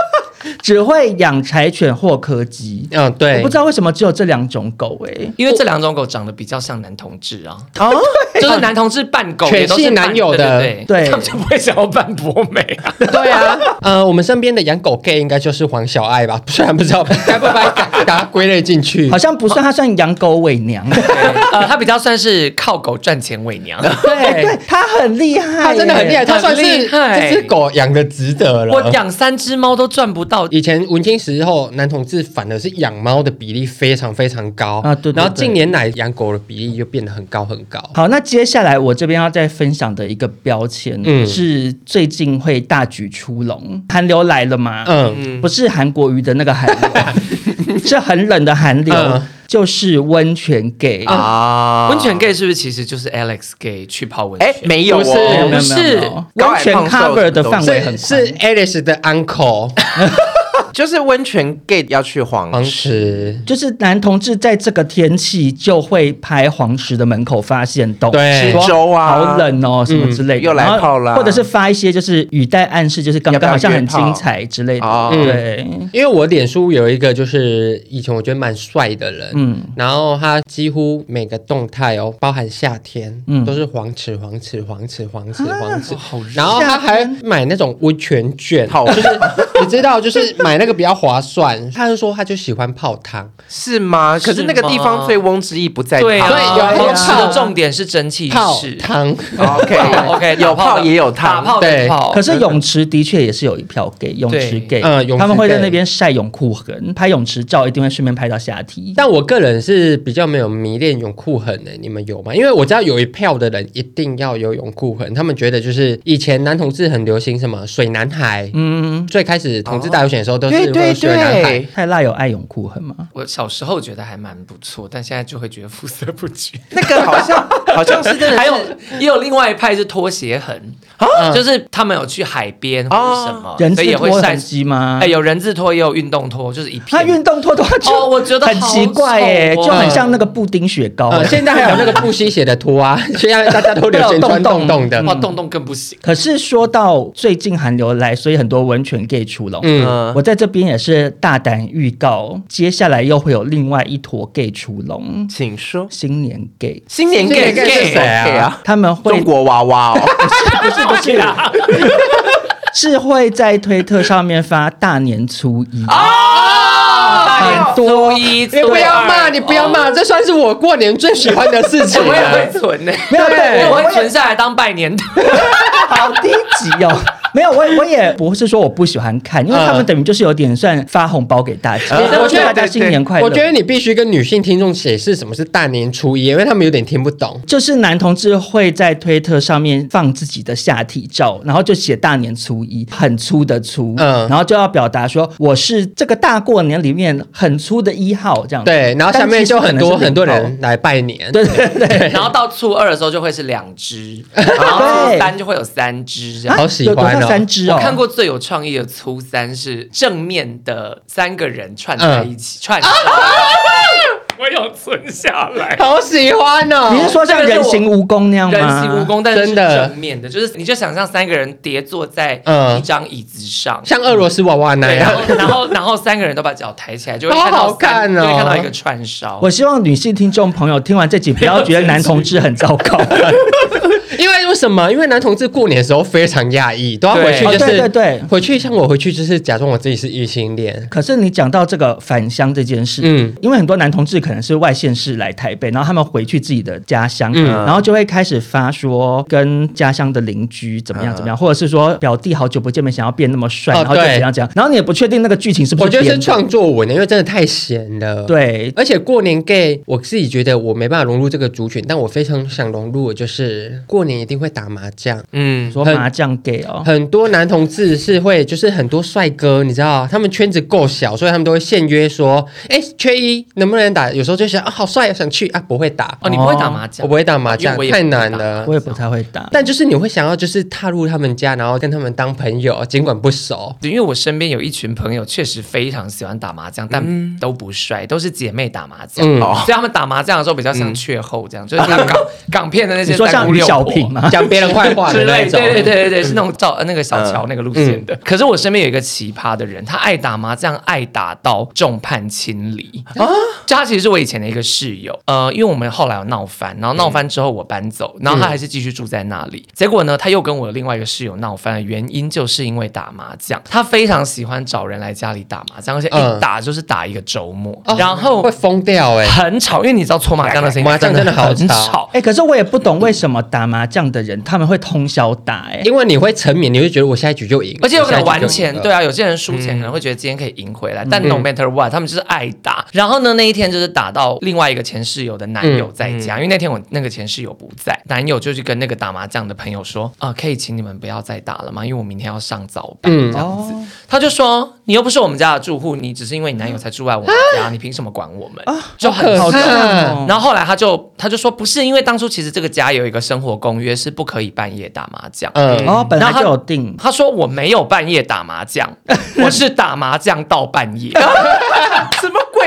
[SPEAKER 2] 只会养柴犬或柯基，
[SPEAKER 1] 嗯，对，
[SPEAKER 2] 我不知道为什么只有这两种狗哎，
[SPEAKER 4] 因为这两种狗长得比较像男同志啊，哦，就是男同志扮狗，
[SPEAKER 1] 犬是男友的，
[SPEAKER 2] 对，
[SPEAKER 4] 他们就不会想要扮博美 啊，
[SPEAKER 1] 对啊，呃，我们身边的养狗 gay 应该就是黄小爱吧，虽然不知道该不该把它归类进去，
[SPEAKER 2] 好像不算，他算养狗伪娘，
[SPEAKER 4] 呃，他比较算是靠狗赚钱伪娘，
[SPEAKER 2] 对，他很厉害，
[SPEAKER 1] 他真的很厉害，他算是这只狗养的值得了，
[SPEAKER 4] 我养三只猫都赚不到。
[SPEAKER 1] 以前文青时候，男同志反而是养猫的比例非常非常高
[SPEAKER 2] 啊，对，对，对。
[SPEAKER 1] 然后近年来养狗的比例就变得很高很高。
[SPEAKER 2] 好，那接下来我这边要再分享的一个标签，嗯，是最近会大举出笼，寒流来了吗？嗯，不是韩国瑜的那个寒流，是很冷的寒流。嗯就是温泉 gay
[SPEAKER 4] 啊，温泉 gay 是不是其实就是 Alex gay 去泡温泉？哎，
[SPEAKER 3] 没有，
[SPEAKER 2] 不是，不是，温泉 cover 的范围很
[SPEAKER 1] 是 Alex 的 uncle。
[SPEAKER 3] 就是温泉 gay 要去黄石，
[SPEAKER 2] 就是男同志在这个天气就会拍黄石的门口发现洞，
[SPEAKER 1] 对，
[SPEAKER 3] 粥啊，
[SPEAKER 2] 好冷哦，什么之类的，
[SPEAKER 3] 又来泡了，
[SPEAKER 2] 或者是发一些就是语带暗示，就是刚刚好像很精彩之类的，对。
[SPEAKER 1] 因为我脸书有一个就是以前我觉得蛮帅的人，嗯，然后他几乎每个动态哦，包含夏天，嗯，都是黄池黄池黄池黄池黄池，然后他还买那种温泉券，就是你知道，就是买。那个比较划算，他就说他就喜欢泡汤，
[SPEAKER 3] 是吗？可是那个地方醉翁之意不在汤，
[SPEAKER 4] 对，有吃的重点是蒸汽
[SPEAKER 1] 泡汤。
[SPEAKER 3] OK OK，有泡也有汤，
[SPEAKER 2] 对。可是泳池的确也是有一票给泳池给，嗯，他们会在那边晒泳裤痕，拍泳池照，一定会顺便拍到下体。
[SPEAKER 1] 但我个人是比较没有迷恋泳裤痕的，你们有吗？因为我知道有一票的人一定要有泳裤痕，他们觉得就是以前男同志很流行什么水男孩，嗯，最开始同志大游行的时候都。
[SPEAKER 3] 对对对，
[SPEAKER 2] 太辣有爱永酷恨吗？
[SPEAKER 4] 我小时候觉得还蛮不错，但现在就会觉得肤色不均。
[SPEAKER 3] 那个好像好像是真的，
[SPEAKER 4] 还有也有另外一派是拖鞋痕，就是他们有去海边或者什么，
[SPEAKER 2] 人字拖很机吗？
[SPEAKER 4] 哎，有人字拖也有运动拖，就是一片。
[SPEAKER 2] 他运动拖的话就我觉得很奇怪耶，就很像那个布丁雪糕。
[SPEAKER 1] 现在还有那个布吸鞋的拖啊，现在大家都流行穿洞洞的，
[SPEAKER 4] 哇，洞洞更不行。
[SPEAKER 2] 可是说到最近寒流来，所以很多温泉 gay 出笼。嗯，我在这边也是大胆预告，接下来又会有另外一坨 gay 出笼。
[SPEAKER 3] 请说，
[SPEAKER 2] 新年 gay，
[SPEAKER 3] 新年 gay 是谁啊？
[SPEAKER 2] 他们会
[SPEAKER 3] 中国娃娃哦，
[SPEAKER 2] 不是不是不是，是会在推特上面发大年初一。
[SPEAKER 4] 哦，大年初一，
[SPEAKER 1] 你不要骂，你不要骂，这算是我过年最喜欢的事情。
[SPEAKER 4] 我也会存呢，没有，我会存下来当拜年的，
[SPEAKER 2] 好低级哦。没有，我我也不是说我不喜欢看，因为他们等于就是有点算发红包给大家，我觉得大家新年快乐。
[SPEAKER 1] 我觉得你必须跟女性听众解释什么是大年初一，因为他们有点听不懂。
[SPEAKER 2] 就是男同志会在推特上面放自己的下体照，然后就写大年初一，很粗的粗，嗯，然后就要表达说我是这个大过年里面很粗的一号这样。
[SPEAKER 1] 对，然后下面就很多很多人来拜年，
[SPEAKER 2] 对对对，
[SPEAKER 4] 然后到初二的时候就会是两只，然后初三就会有三只，
[SPEAKER 1] 好喜欢。
[SPEAKER 2] 三只
[SPEAKER 4] 哦！我看过最有创意的初三是正面的三个人串在一起串。我有存下来，
[SPEAKER 1] 好喜欢哦！
[SPEAKER 2] 你是说像人形蜈蚣那样吗？
[SPEAKER 4] 人形蜈蚣，但是正面的，就是你就想象三个人叠坐在一张椅子上，
[SPEAKER 1] 像俄罗斯娃娃那样。
[SPEAKER 4] 然后，然后三个人都把脚抬起来，就会看到看哦，就会看到一个串烧。
[SPEAKER 2] 我希望女性听众朋友听完这集不要觉得男同志很糟糕。
[SPEAKER 1] 因为为什么？因为男同志过年的时候非常压抑，都要回去，就是对对对，回去像我回去就是假装我自己是异性恋。
[SPEAKER 2] 可是你讲到这个返乡这件事，嗯，因为很多男同志可能是外县市来台北，然后他们回去自己的家乡，嗯，然后就会开始发说跟家乡的邻居怎么样怎么样，或者是说表弟好久不见面，想要变那么帅，然后就怎样怎样，然后你也不确定那个剧情是不是？
[SPEAKER 1] 我觉得是创作文的，因为真的太闲了。
[SPEAKER 2] 对，
[SPEAKER 1] 而且过年 gay，我自己觉得我没办法融入这个族群，但我非常想融入就是过年一定会打麻将，
[SPEAKER 2] 嗯，说麻将 gay 哦，
[SPEAKER 1] 很多男同志是会，就是很多帅哥，你知道，他们圈子够小，所以他们都会现约说，哎，缺一能不能打？有时候就想啊，好帅，想去啊，不会打。
[SPEAKER 4] 哦，你不会打麻将，
[SPEAKER 1] 我不会打麻将，太难了，
[SPEAKER 2] 我也不太会打。
[SPEAKER 1] 但就是你会想要，就是踏入他们家，然后跟他们当朋友，尽管不熟。
[SPEAKER 4] 因为我身边有一群朋友，确实非常喜欢打麻将，但都不帅，都是姐妹打麻将，所以他们打麻将的时候比较像雀后这样，就是像 港港片的那些，
[SPEAKER 2] 说像于小平嘛，
[SPEAKER 1] 讲别人坏话的那种，
[SPEAKER 4] 对对对对对，是那种照那个小乔那个路线的。可是我身边有一个奇葩的人，他爱打麻将，爱打到众叛亲离。啊！就他其实是我以前的一个室友，呃，因为我们后来有闹翻，然后闹翻之后我搬走，然后他还是继续住在那里。结果呢，他又跟我另外一个室友闹翻的原因就是因为打麻将，他非常喜欢找人来家里打麻将，而且一打就是打一个周末，然后
[SPEAKER 1] 会疯掉哎，
[SPEAKER 4] 很吵，因为你知道搓麻将的声音，
[SPEAKER 1] 麻将真的好吵。
[SPEAKER 2] 哎。可是我也不懂为什么打麻将的人他们会通宵打哎，
[SPEAKER 1] 因为你会沉迷，你会觉得我下一局就赢，
[SPEAKER 4] 而且有可能玩钱，对啊，有些人输钱可能会觉得今天可以赢回来，但 no matter what，他们就是爱打。然后呢，那一天就是打到另外一个前室友的男友在家，因为那天我那个前室友不在，男友就去跟那个打麻将的朋友说啊，可以请你们不要再打了吗？因为我明天要上早班这样子。他就说你又不是我们家的住户，你只是因为你男友才住在我们家，你凭什么管我们？就很好。然后后来他就他就说不是，因为当初其实这个家有一个生活公约是不可以半夜打麻将。
[SPEAKER 2] 嗯，哦，本来就有定。
[SPEAKER 4] 他说我没有半夜打麻将，我是打麻将到半夜。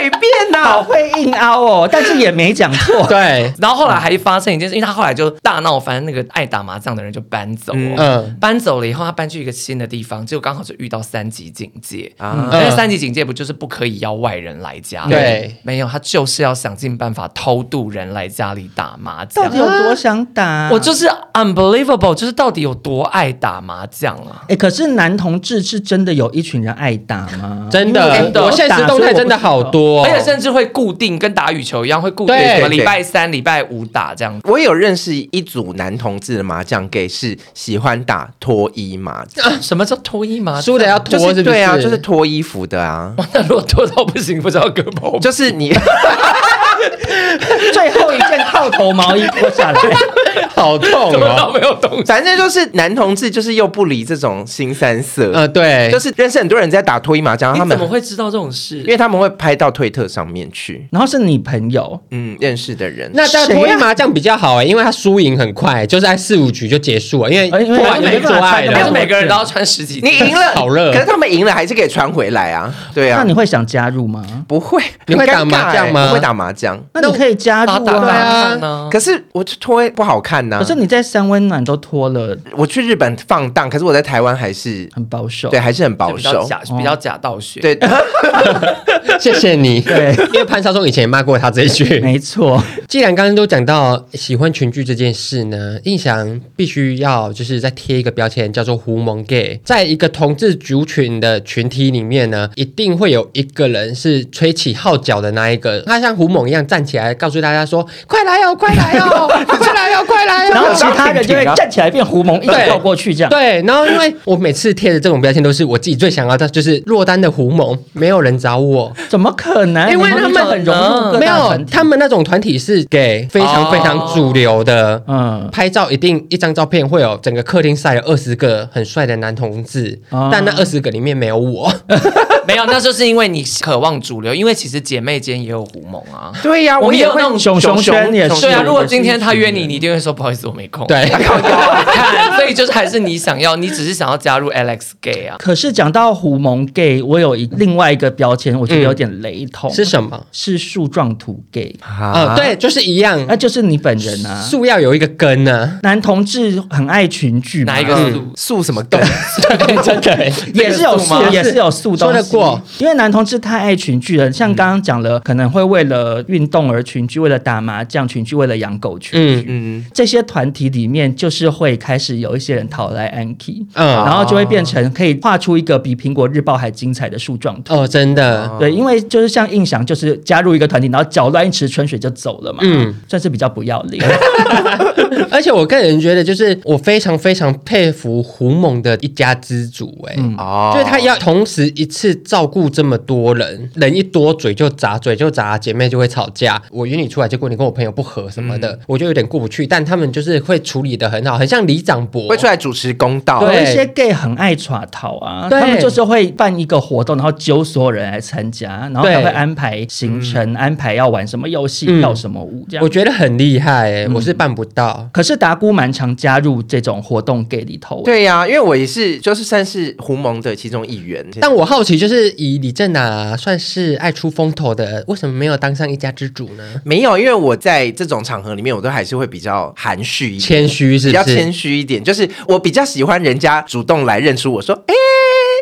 [SPEAKER 3] 什么诡辩呐？
[SPEAKER 2] 好会硬凹哦，但是也没讲错。
[SPEAKER 1] 对，
[SPEAKER 4] 然后后来还发生一件事，因为他后来就大闹，反正那个爱打麻将的人就搬走。嗯，搬走了以后，他搬去一个新的地方，结果刚好就遇到三级警戒啊。因为三级警戒不就是不可以邀外人来家？
[SPEAKER 1] 对，
[SPEAKER 4] 没有，他就是要想尽办法偷渡人来家里打麻将。
[SPEAKER 2] 到底有多想打？
[SPEAKER 4] 我就是 unbelievable，就是到底有多爱打麻将啊？
[SPEAKER 2] 哎，可是男同志是真的有一群人爱打吗？
[SPEAKER 1] 真的，真的，我现实动态真的好多，
[SPEAKER 4] 而且甚至会固定跟打羽球一样，会固定什么礼拜三、礼拜五打这样。
[SPEAKER 3] 我有认识一组男同志的麻将 gay 是喜欢打脱衣麻将。
[SPEAKER 4] 什么叫脱衣麻
[SPEAKER 1] 将？输的要脱？
[SPEAKER 3] 对啊，就是脱衣服的啊。
[SPEAKER 4] 那如果脱到不行，不知道割包，
[SPEAKER 3] 就是你
[SPEAKER 2] 最后一件套头毛衣脱下来。
[SPEAKER 1] 好痛哦，
[SPEAKER 4] 没有东西。
[SPEAKER 3] 反正就是男同志，就是又不理这种新三色。
[SPEAKER 1] 呃，对，
[SPEAKER 3] 就是认识很多人在打脱衣麻将，他们
[SPEAKER 4] 怎么会知道这种事？
[SPEAKER 3] 因为他们会拍到推特上面去。
[SPEAKER 2] 然后是你朋友，
[SPEAKER 3] 嗯，认识的人。
[SPEAKER 1] 那打脱衣麻将比较好哎，因为他输赢很快，就是在四五局就结束了，因为因为没做爱
[SPEAKER 4] 了，每个人都要穿十几。
[SPEAKER 3] 你赢了，
[SPEAKER 1] 好热。
[SPEAKER 3] 可是他们赢了还是可以穿回来啊？对啊。
[SPEAKER 2] 那你会想加入吗？
[SPEAKER 3] 不会。
[SPEAKER 1] 你会打麻将吗？
[SPEAKER 3] 不会打麻将。
[SPEAKER 2] 那你可以加入啊。对
[SPEAKER 3] 啊。可是我脱不好看呐。
[SPEAKER 2] 可是你在三温暖都脱了，
[SPEAKER 3] 我去日本放荡，可是我在台湾还是
[SPEAKER 2] 很保守。
[SPEAKER 3] 对，还是很保守，
[SPEAKER 4] 假比较假道学。
[SPEAKER 3] 对。
[SPEAKER 1] 谢谢你。
[SPEAKER 2] 对，
[SPEAKER 1] 因为潘少忠以前也骂过他这一句。
[SPEAKER 2] 没错。
[SPEAKER 1] 既然刚刚都讲到喜欢群聚这件事呢，印象必须要就是再贴一个标签，叫做狐獴 gay。在一个同志族群的群体里面呢，一定会有一个人是吹起号角的那一个，他像狐獴一样站起来，告诉大家说：“快来哦，快来哦，快来哦，快来哦！”
[SPEAKER 2] 然后其他人就会站起来变狐獴，一起跑过去这样。
[SPEAKER 1] 对，然后因为我每次贴的这种标签都是我自己最想要的，就是落单的狐獴，没有人找我，
[SPEAKER 2] 怎么可能？
[SPEAKER 1] 因为他们很融入，没有，他们那种团体是给非常非常主流的，嗯，拍照一定一张照片会有整个客厅晒了二十个很帅的男同志，但那二十个里面没有我，
[SPEAKER 4] 没有，那就是因为你渴望主流，因为其实姐妹间也有狐獴啊。
[SPEAKER 3] 对呀，
[SPEAKER 2] 我们也有那种熊熊圈也是。
[SPEAKER 4] 对啊，如果今天他约你，你一定会说不好意思，我没空。
[SPEAKER 1] 对，
[SPEAKER 4] 看，所以就是还是你想要，你只是想要加入 Alex Gay 啊。
[SPEAKER 2] 可是讲到狐獴 Gay，我有一另外一个标签，我觉得有点雷同。
[SPEAKER 1] 是什么？
[SPEAKER 2] 是树状图 Gay
[SPEAKER 1] 啊？对，就是一样，
[SPEAKER 2] 那就是你本人啊。
[SPEAKER 1] 树要有一个根呢。
[SPEAKER 2] 男同志很爱群聚，
[SPEAKER 4] 哪一个树？
[SPEAKER 3] 树什么根？
[SPEAKER 1] 真的
[SPEAKER 2] 也是有树，也是有树。
[SPEAKER 1] 说得过，
[SPEAKER 2] 因为男同志太爱群聚了，像刚刚讲了，可能会为了运动而群聚，为了打麻将群聚，为了养狗群聚。嗯嗯，这些团体里面就是会开始有一些人讨来安 key，嗯，然后就会变成可以画出一个比苹果日报还精彩的树状图。
[SPEAKER 1] 哦，真的，
[SPEAKER 2] 对，因为就是像印象，就是加入一个团体，然后搅乱一池春水就走了嘛，嗯，算是比较不要脸。
[SPEAKER 1] 而且我个人觉得，就是我非常非常佩服胡猛的一家之主，哎，哦，就是他要同时一次照顾这么多人，人一多嘴就砸，嘴就砸，姐妹就会吵架。我约你出来，结果你跟我朋友不合什么的，嗯、我就有点过不去。但他们就是会处理的很好，很像李长博
[SPEAKER 3] 会出来主持公道。
[SPEAKER 2] 有一些 gay 很爱耍逃啊，对他们就是会办一个活动，然后揪所有人来参加，然后还会安排行程，对安排要玩什么游戏，跳、嗯、什么舞，这样
[SPEAKER 1] 我觉得很厉害、欸。我是办不到，嗯、
[SPEAKER 2] 可是达姑蛮常加入这种活动 gay 里头。
[SPEAKER 3] 对呀、啊，因为我也是，就是算是狐獴的其中一员。
[SPEAKER 1] 但我好奇，就是以李正啊算是爱出风头的，为什么没有当上一家之主呢？
[SPEAKER 3] 没有，因为我在这种场合里面，我都还是会比较含蓄一
[SPEAKER 1] 点，谦虚是比
[SPEAKER 3] 较谦虚一点，就是我比较喜欢人家主动来认出我说，哎。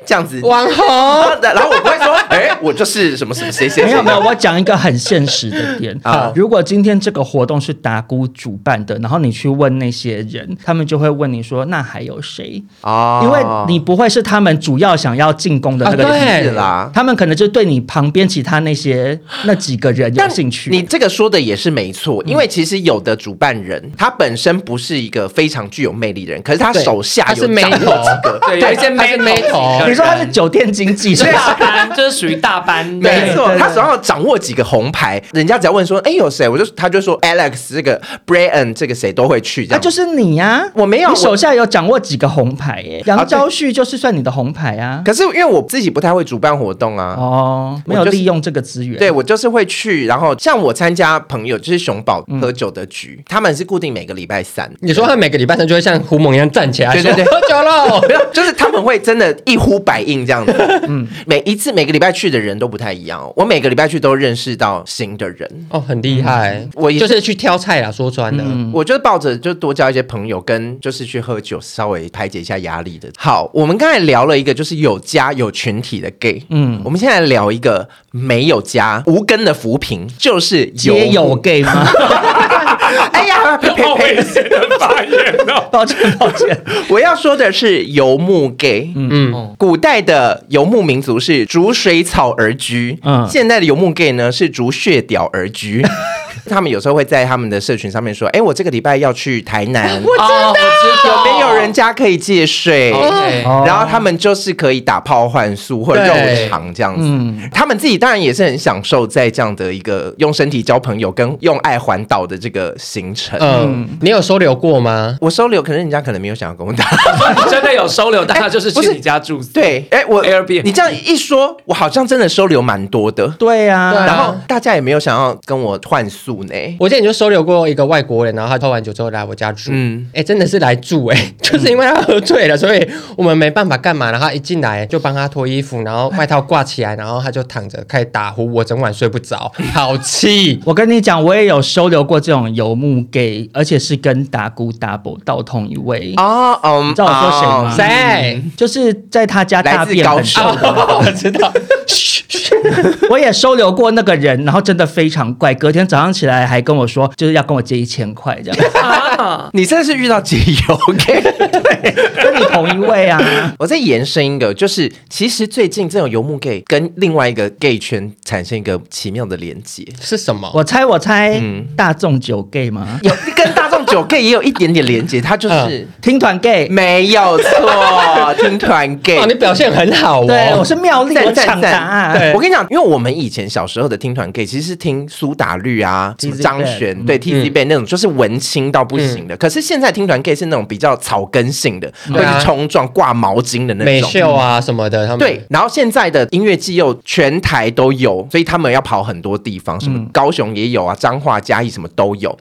[SPEAKER 3] 这样子，
[SPEAKER 1] 网红，
[SPEAKER 3] 然后我不会说，哎，我就是什么什么谁谁。
[SPEAKER 2] 没有没有，我讲一个很现实的点啊。如果今天这个活动是达姑主办的，然后你去问那些人，他们就会问你说，那还有谁？啊，因为你不会是他们主要想要进攻的那个人啦。他们可能就对你旁边其他那些 那几个人有兴趣。
[SPEAKER 3] 你这个说的也是没错，因为其实有的主办人他本身不是一个非常具有魅力的人，可是他手下有掌握几个，
[SPEAKER 4] 对，有一些他是妹头。
[SPEAKER 2] 你说他是酒店经济，是
[SPEAKER 4] 大班，就是属于大班。
[SPEAKER 3] 没错，他手上掌握几个红牌，人家只要问说，哎，有谁？我就他就说，Alex 这个 Brian 这个谁都会去。
[SPEAKER 2] 那就是你呀，
[SPEAKER 3] 我没有，
[SPEAKER 2] 你手下有掌握几个红牌？耶，杨昭旭就是算你的红牌啊。
[SPEAKER 3] 可是因为我自己不太会主办活动啊，
[SPEAKER 2] 哦，没有利用这个资源。
[SPEAKER 3] 对，我就是会去，然后像我参加朋友就是熊宝喝酒的局，他们是固定每个礼拜三。
[SPEAKER 1] 你说他每个礼拜三就会像狐獴一样站起来，对对对，喝酒喽，
[SPEAKER 3] 就是他们会真的一呼百应。这样子，嗯，每一次每个礼拜去的人都不太一样哦。我每个礼拜去都认识到新的人
[SPEAKER 1] 哦，很厉害。嗯、我就是去挑菜啦，说穿了，嗯、
[SPEAKER 3] 我就抱着就多交一些朋友，跟就是去喝酒，稍微排解一下压力的。好，我们刚才聊了一个就是有家有群体的 gay，嗯，我们现在聊一个没有家无根的浮萍，就是
[SPEAKER 2] 也有 gay 吗？
[SPEAKER 3] 哎呀，呸呸呸！发言哦，
[SPEAKER 2] 抱歉抱歉，
[SPEAKER 3] 我要说的是游牧 gay。嗯，古代的游牧民族是逐水草而居，嗯，现代的游牧 gay 呢是逐血屌而居。他们有时候会在他们的社群上面说：“哎，我这个礼拜要去台南，
[SPEAKER 1] 我知道
[SPEAKER 3] 有没有人家可以借睡？然后他们就是可以打炮换宿或者肉偿这样子。他们自己当然也是很享受在这样的一个用身体交朋友跟用爱环岛的这个行程。
[SPEAKER 1] 嗯，你有收留过吗？
[SPEAKER 3] 我收留，可是人家可能没有想要跟我打。
[SPEAKER 4] 你 真的有收留，但他就是去你家住。
[SPEAKER 3] 对，哎，我 Airbnb，你这样一说，我好像真的收留蛮多的。
[SPEAKER 2] 对呀，
[SPEAKER 3] 然后大家也没有想要跟我换宿呢。
[SPEAKER 1] 我之前就收留过一个外国人，然后他喝完酒之后来我家住。嗯，哎，真的是来住哎，就是因为他喝醉了，所以我们没办法干嘛。然后他一进来就帮他脱衣服，然后外套挂起来，然后他就躺着开始打呼，我整晚睡不着，好气。
[SPEAKER 2] 我跟你讲，我也有收留过这种游牧 gay，而且是跟达姑 double 到同一位
[SPEAKER 3] 哦，嗯，
[SPEAKER 2] 你知道我说谁吗？
[SPEAKER 1] 谁？
[SPEAKER 2] 就是在他家大便很臭的，
[SPEAKER 1] 我知道。
[SPEAKER 2] 我也收留过那个人，然后真的非常怪。隔天早上起来还跟我说，就是要跟我借一千块这样。
[SPEAKER 3] 啊、你真的是遇到解忧 gay，
[SPEAKER 2] 对，跟你同一位啊。
[SPEAKER 3] 我再延伸一个，就是其实最近这种游牧 gay 跟另外一个 gay 圈产生一个奇妙的连接，
[SPEAKER 1] 是什么？
[SPEAKER 2] 我猜，我猜，嗯，大众酒 gay 吗？
[SPEAKER 3] 有跟大众酒 gay 也有一点点连接，他就是
[SPEAKER 2] 听团 gay，
[SPEAKER 3] 没有错，听团 gay。
[SPEAKER 1] 哦，你表现很好哦。
[SPEAKER 2] 对，我是妙丽，我抢答案。
[SPEAKER 3] 对，我跟你讲，因为我们以前小时候的听团 gay 其实是听苏打绿啊、张悬，对 Bac 那种，就是文青到不行的。可是现在听团 gay 是那种比较草根性的，会去冲撞、挂毛巾的那种
[SPEAKER 1] 美秀啊什么的。他们
[SPEAKER 3] 对，然后现在的音乐季又全台都有，所以他们要跑很多地方，什么高雄也有啊，彰化、嘉义什么都有。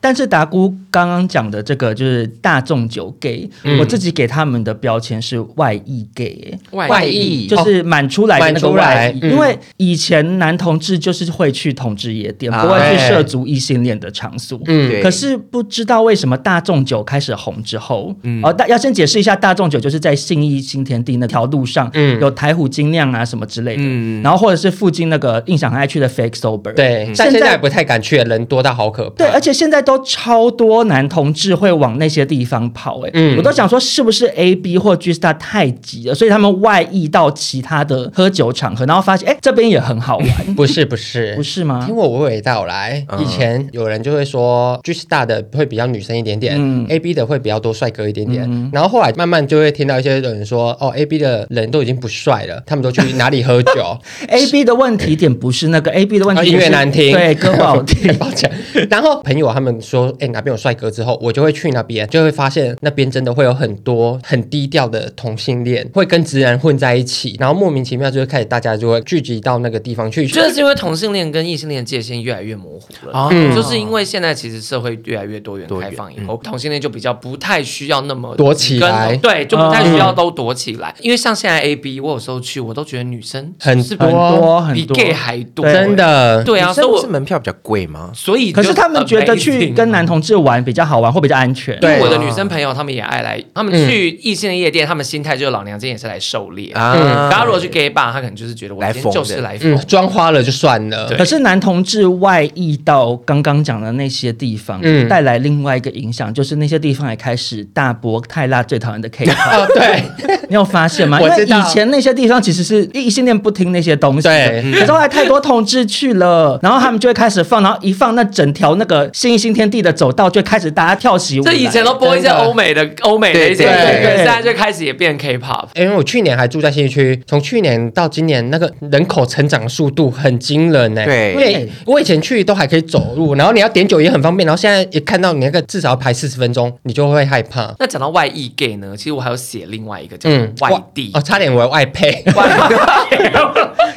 [SPEAKER 2] 但是达菇刚刚讲的这个就是大众酒 gay，我自己给他们的标签是外溢 gay，
[SPEAKER 3] 外溢。
[SPEAKER 2] 就是满出来的那个外溢，因为以前男同志就是会去同志夜店，不会去涉足异性恋的场所。嗯，可是不知道为什么大众酒开始红之后，哦，大要先解释一下，大众酒就是在信义新天地那条路上，嗯，有台虎精酿啊什么之类的，嗯，然后或者是附近那个印象很爱去的 Fake Sober，
[SPEAKER 1] 对，但现在不太敢去，人多到好可怕。
[SPEAKER 2] 对，而且现在都超多男同志会往那些地方跑，哎，嗯，我都想说是不是 A B 或 G Star 太急了，所以他们外溢到其他的喝酒场合，然后发现哎这边也很好玩，
[SPEAKER 1] 不是不是。
[SPEAKER 2] 不是吗？
[SPEAKER 1] 听我娓娓道来，以前有人就会说 G Star 的会比较女生一点点，A B 的会比较多帅哥一点点，然后后来慢慢就会听到一些人说，哦 A B 的人都已经不帅了，他们都去哪里喝酒？
[SPEAKER 2] A B 的问题点不是那个 A B 的问题，
[SPEAKER 1] 音乐难听，
[SPEAKER 2] 对歌不好听，
[SPEAKER 1] 抱歉。然后朋友他们说，哎哪边有帅哥之后，我就会去那边，就会发现那边真的会有很多很低调的同性恋，会跟直男混在一起，然后莫名其妙就会开始大家就会聚集到那个地方去。
[SPEAKER 4] 就是因为同性恋跟异性恋界限越来越模糊了，嗯，就是因为现在其实社会越来越多元开放以后，同性恋就比较不太需要那么
[SPEAKER 1] 躲起来，
[SPEAKER 4] 对，就不太需要都躲起来。因为像现在 A B，我有时候去，我都觉得女生
[SPEAKER 1] 很
[SPEAKER 2] 多，
[SPEAKER 4] 比 gay 还多，
[SPEAKER 1] 真的。
[SPEAKER 4] 对啊，所以我
[SPEAKER 3] 是门票比较贵吗？
[SPEAKER 4] 所以
[SPEAKER 2] 可是他们觉得去跟男同志玩比较好玩或比较安全。
[SPEAKER 4] 对，我的女生朋友她们也爱来，她们去异性的夜店，她们心态就是老娘今天也是来狩猎啊。大家如果去 gay bar，他可能就是觉得我今天就是来疯，
[SPEAKER 1] 装花了就算了。
[SPEAKER 2] 可是男同志外溢到刚刚讲的那些地方，带来另外一个影响，就是那些地方也开始大播泰拉最讨厌的 K-pop。
[SPEAKER 1] 对，
[SPEAKER 2] 你有发现吗？因为以前那些地方其实是异性恋不听那些东西，对。可是后来太多同志去了，然后他们就会开始放，然后一放那整条那个新一新天地的走道，就开始大家跳起舞。
[SPEAKER 4] 这以前都播一些欧美的欧美的一些，对，现在就开始也变 K-pop。
[SPEAKER 1] 因为我去年还住在新区，从去年到今年，那个人口成长速度很惊人呢。
[SPEAKER 3] 对，
[SPEAKER 1] 因为我以前去都还可以走路，然后你要点酒也很方便，然后现在一看到你那个至少要排四十分钟，你就会害怕。
[SPEAKER 4] 那讲到外溢 gay 呢，其实我还有写另外一个叫外地
[SPEAKER 1] 哦，差点为外配。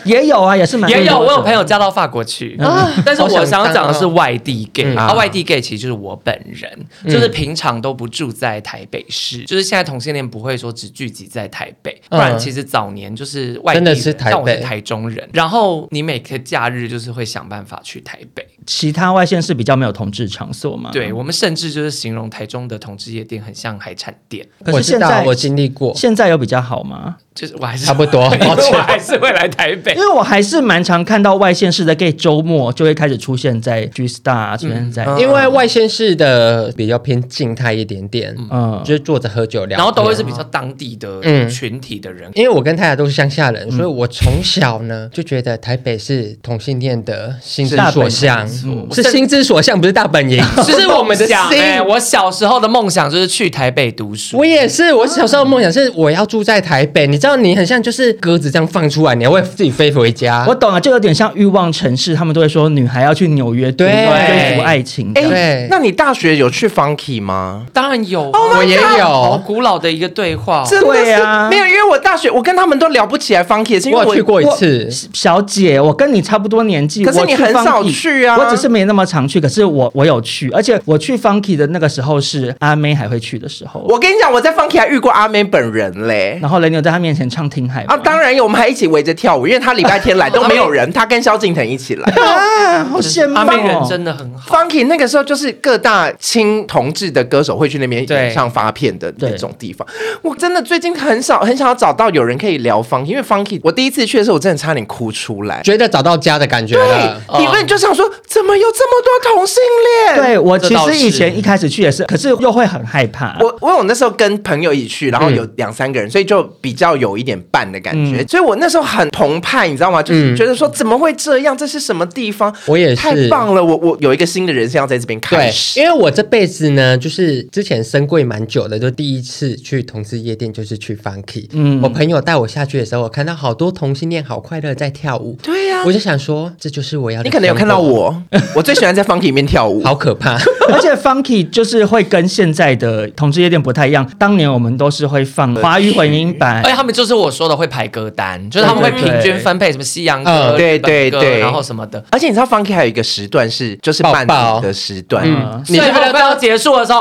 [SPEAKER 2] 也有啊，也是蛮
[SPEAKER 4] 也有。我有朋友嫁到法国去，但是我想要讲的是外地 gay 啊，外地 gay 其实就是我本人，就是平常都不住在台北市，就是现在同性恋不会说只聚集在台北，不然其实早年就是外地，像我是台中人，然后你每个假日就是会想办法去台北。
[SPEAKER 2] 其他外县市比较没有同志场所吗？
[SPEAKER 4] 对，我们甚至就是形容台中的同志夜店很像海产店。
[SPEAKER 2] 可是现在
[SPEAKER 1] 我经历过，
[SPEAKER 2] 现在有比较好吗？
[SPEAKER 4] 就是我还是
[SPEAKER 1] 差不多，
[SPEAKER 4] 我还是会来台北，
[SPEAKER 2] 因为我还是蛮常看到外县市的 gay 周末就会开始出现在 G Star，出现在，
[SPEAKER 1] 因为外县市的比较偏静态一点点，嗯，就是坐着喝酒聊，
[SPEAKER 4] 然后都会是比较当地的群体的人。
[SPEAKER 1] 因为我跟太太都是乡下人，所以我从小呢就觉得台北是同性恋的心之所向，是。心之所向，不是大本营，
[SPEAKER 4] 这是我们的心。我小时候的梦想就是去台北读书，
[SPEAKER 1] 我也是，我小时候的梦想是我要住在台北，你。知道你很像就是鸽子这样放出来，你要为自己飞回家。
[SPEAKER 2] 我懂了，就有点像欲望城市，他们都会说女孩要去纽约对追逐爱情。
[SPEAKER 3] 哎，对那你大学有去 Funky 吗？
[SPEAKER 4] 当然有
[SPEAKER 1] ，oh、我也有。好
[SPEAKER 4] 古老的一个对话，
[SPEAKER 3] 真的是啊，没有，因为我大学我跟他们都聊不起来 Funky，是因为我，
[SPEAKER 1] 我去过一次。
[SPEAKER 2] 小姐，我跟你差不多年纪，
[SPEAKER 3] 可是你很少去啊。
[SPEAKER 2] 我只是没那么常去，可是我我有去，而且我去 Funky 的那个时候是阿妹还会去的时候。
[SPEAKER 3] 我跟你讲，我在 Funky 还遇过阿妹本人嘞，
[SPEAKER 2] 然后雷牛在他面前唱听海。
[SPEAKER 3] 啊，当然有，我们还一起围着跳舞，因为他礼拜天来都没有人，他跟萧敬腾一起来
[SPEAKER 2] 啊，好羡慕哦。
[SPEAKER 4] 阿妹人真的很好。
[SPEAKER 3] Funky 那个时候就是各大青同志的歌手会去那边演唱发片的那种地方。我真的最近很少很想要找到有人可以聊 Funky，因为 Funky 我第一次去的时候，我真的差点哭出来，
[SPEAKER 1] 觉得找到家的感觉了。
[SPEAKER 3] 因为就想说，怎么有这么多同性恋？
[SPEAKER 2] 对，我其实以前一开始去也是，可是又会很害怕。
[SPEAKER 3] 我我有那时候跟朋友一起去，然后有两三个人，所以就比较有一点半的感觉，所以我。那时候很澎湃，你知道吗？就是觉得说怎么会这样？这是什么地方？
[SPEAKER 1] 我也是，
[SPEAKER 3] 太棒了！我我有一个新的人生要在这边开始。
[SPEAKER 1] 因为我这辈子呢，就是之前深柜蛮久的，就第一次去同志夜店就是去 Funky。嗯，我朋友带我下去的时候，我看到好多同性恋好快乐在跳舞。
[SPEAKER 3] 对呀，
[SPEAKER 1] 我就想说，这就是我要。
[SPEAKER 3] 你可能有看到我，我最喜欢在 Funky 里面跳舞，
[SPEAKER 1] 好可怕。
[SPEAKER 2] 而且 Funky 就是会跟现在的同志夜店不太一样。当年我们都是会放华语混音版，
[SPEAKER 4] 而且他们就是我说的会排歌单，就是他们会平均分配什么西洋歌、
[SPEAKER 3] 对对。对，
[SPEAKER 4] 然后什么的。
[SPEAKER 3] 而且你知道 Funky 还有一个时段是就是伴舞的时段，嗯，
[SPEAKER 4] 你最后快要结束的时候，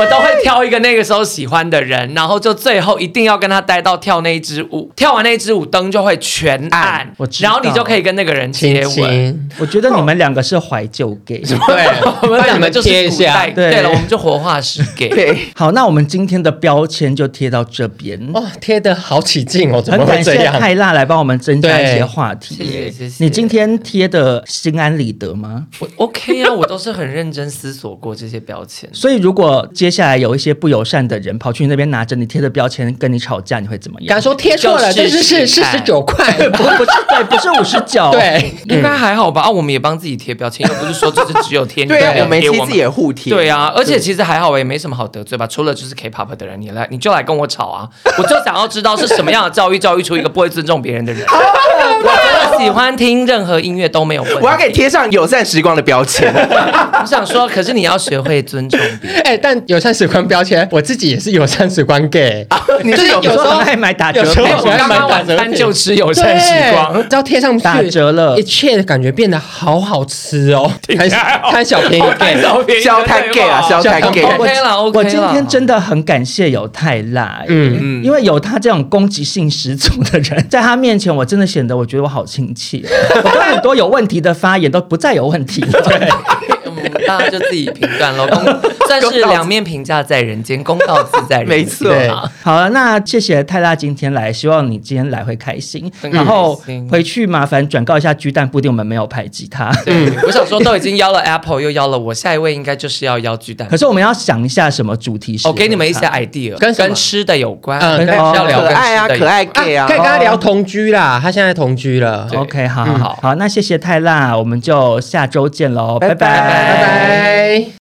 [SPEAKER 4] 我都会挑一个那个时候喜欢的人，然后就最后一定要跟他待到跳那一支舞，跳完那一支舞灯就会全暗，然后你就可以跟那个人接吻。
[SPEAKER 2] 我觉得你们两个是怀旧 gay，对，
[SPEAKER 4] 我们两个就是古代，对。了，我们就活化石 gay。
[SPEAKER 2] 对，好，那我们今天的标签就贴到这边。
[SPEAKER 1] 哦，贴的好起劲哦，怎么会这样？
[SPEAKER 2] 很感谢泰辣来帮我们增加一些话题。谢谢，你今天贴的心安理得吗？
[SPEAKER 4] 我 OK 啊，我都是很认真思索过这些标签。
[SPEAKER 2] 所以如果接下来有一些不友善的人跑去那边拿着你贴的标签跟你吵架，你会怎么样？
[SPEAKER 1] 敢说贴错了，这是是四十九块，
[SPEAKER 2] 不不是对，不是五十九，
[SPEAKER 1] 对，
[SPEAKER 4] 应该还好吧？啊，我们也帮自己贴标签，又不是说就是只有贴，
[SPEAKER 3] 对啊，我们其实也互贴，
[SPEAKER 4] 对啊，而且其实还好，我也没什么好得罪吧？除了就是 K-pop 的人，你来你就来跟我吵啊！我就想要知道是什么样的教育教育出一个不会尊重别人的人。我真的喜欢听任何音乐都没有问题。
[SPEAKER 3] 我要给你贴上友善时光的标签。
[SPEAKER 4] 我想说，可是你要学会尊重别人。
[SPEAKER 1] 哎，但友善时光标签，我自己也是友善时光 gay。
[SPEAKER 2] 你是有时候爱买打折，有
[SPEAKER 1] 时候爱买打折，
[SPEAKER 4] 就吃友善时光，
[SPEAKER 1] 只要贴上
[SPEAKER 2] 打折了，
[SPEAKER 1] 一切的感觉变得好好吃哦。贪小便宜，gay，
[SPEAKER 3] 小太 gay 啊，小太 gay。
[SPEAKER 4] OK 了，OK 了。
[SPEAKER 2] 我今天真的很感谢有太辣，嗯嗯，因为有他这种攻击性十足的人，在他面前，我真的显得我觉得我好亲切。我跟很多有问题的发言都不再有问题。对。
[SPEAKER 4] 大家就自己评断喽，公 算是两面评价在人间，公道自在人间。
[SPEAKER 3] 没错。
[SPEAKER 2] 好了，那谢谢泰拉今天来，希望你今天来会开心。然后回去麻烦转告一下巨蛋布丁，我们没有排挤他。
[SPEAKER 4] 对，我想说都已经邀了 Apple，又邀了我，下一位应该就是要邀巨蛋。
[SPEAKER 2] 可是我们要想一下什么主题？
[SPEAKER 4] 我给你们一些 idea，跟跟吃的有关。
[SPEAKER 3] 嗯，要聊可爱啊，可爱 gay 啊，
[SPEAKER 1] 可以跟他聊同居啦。他现在同居了。
[SPEAKER 2] OK，好好好，那谢谢泰拉，我们就下周见喽，拜拜
[SPEAKER 3] 拜拜。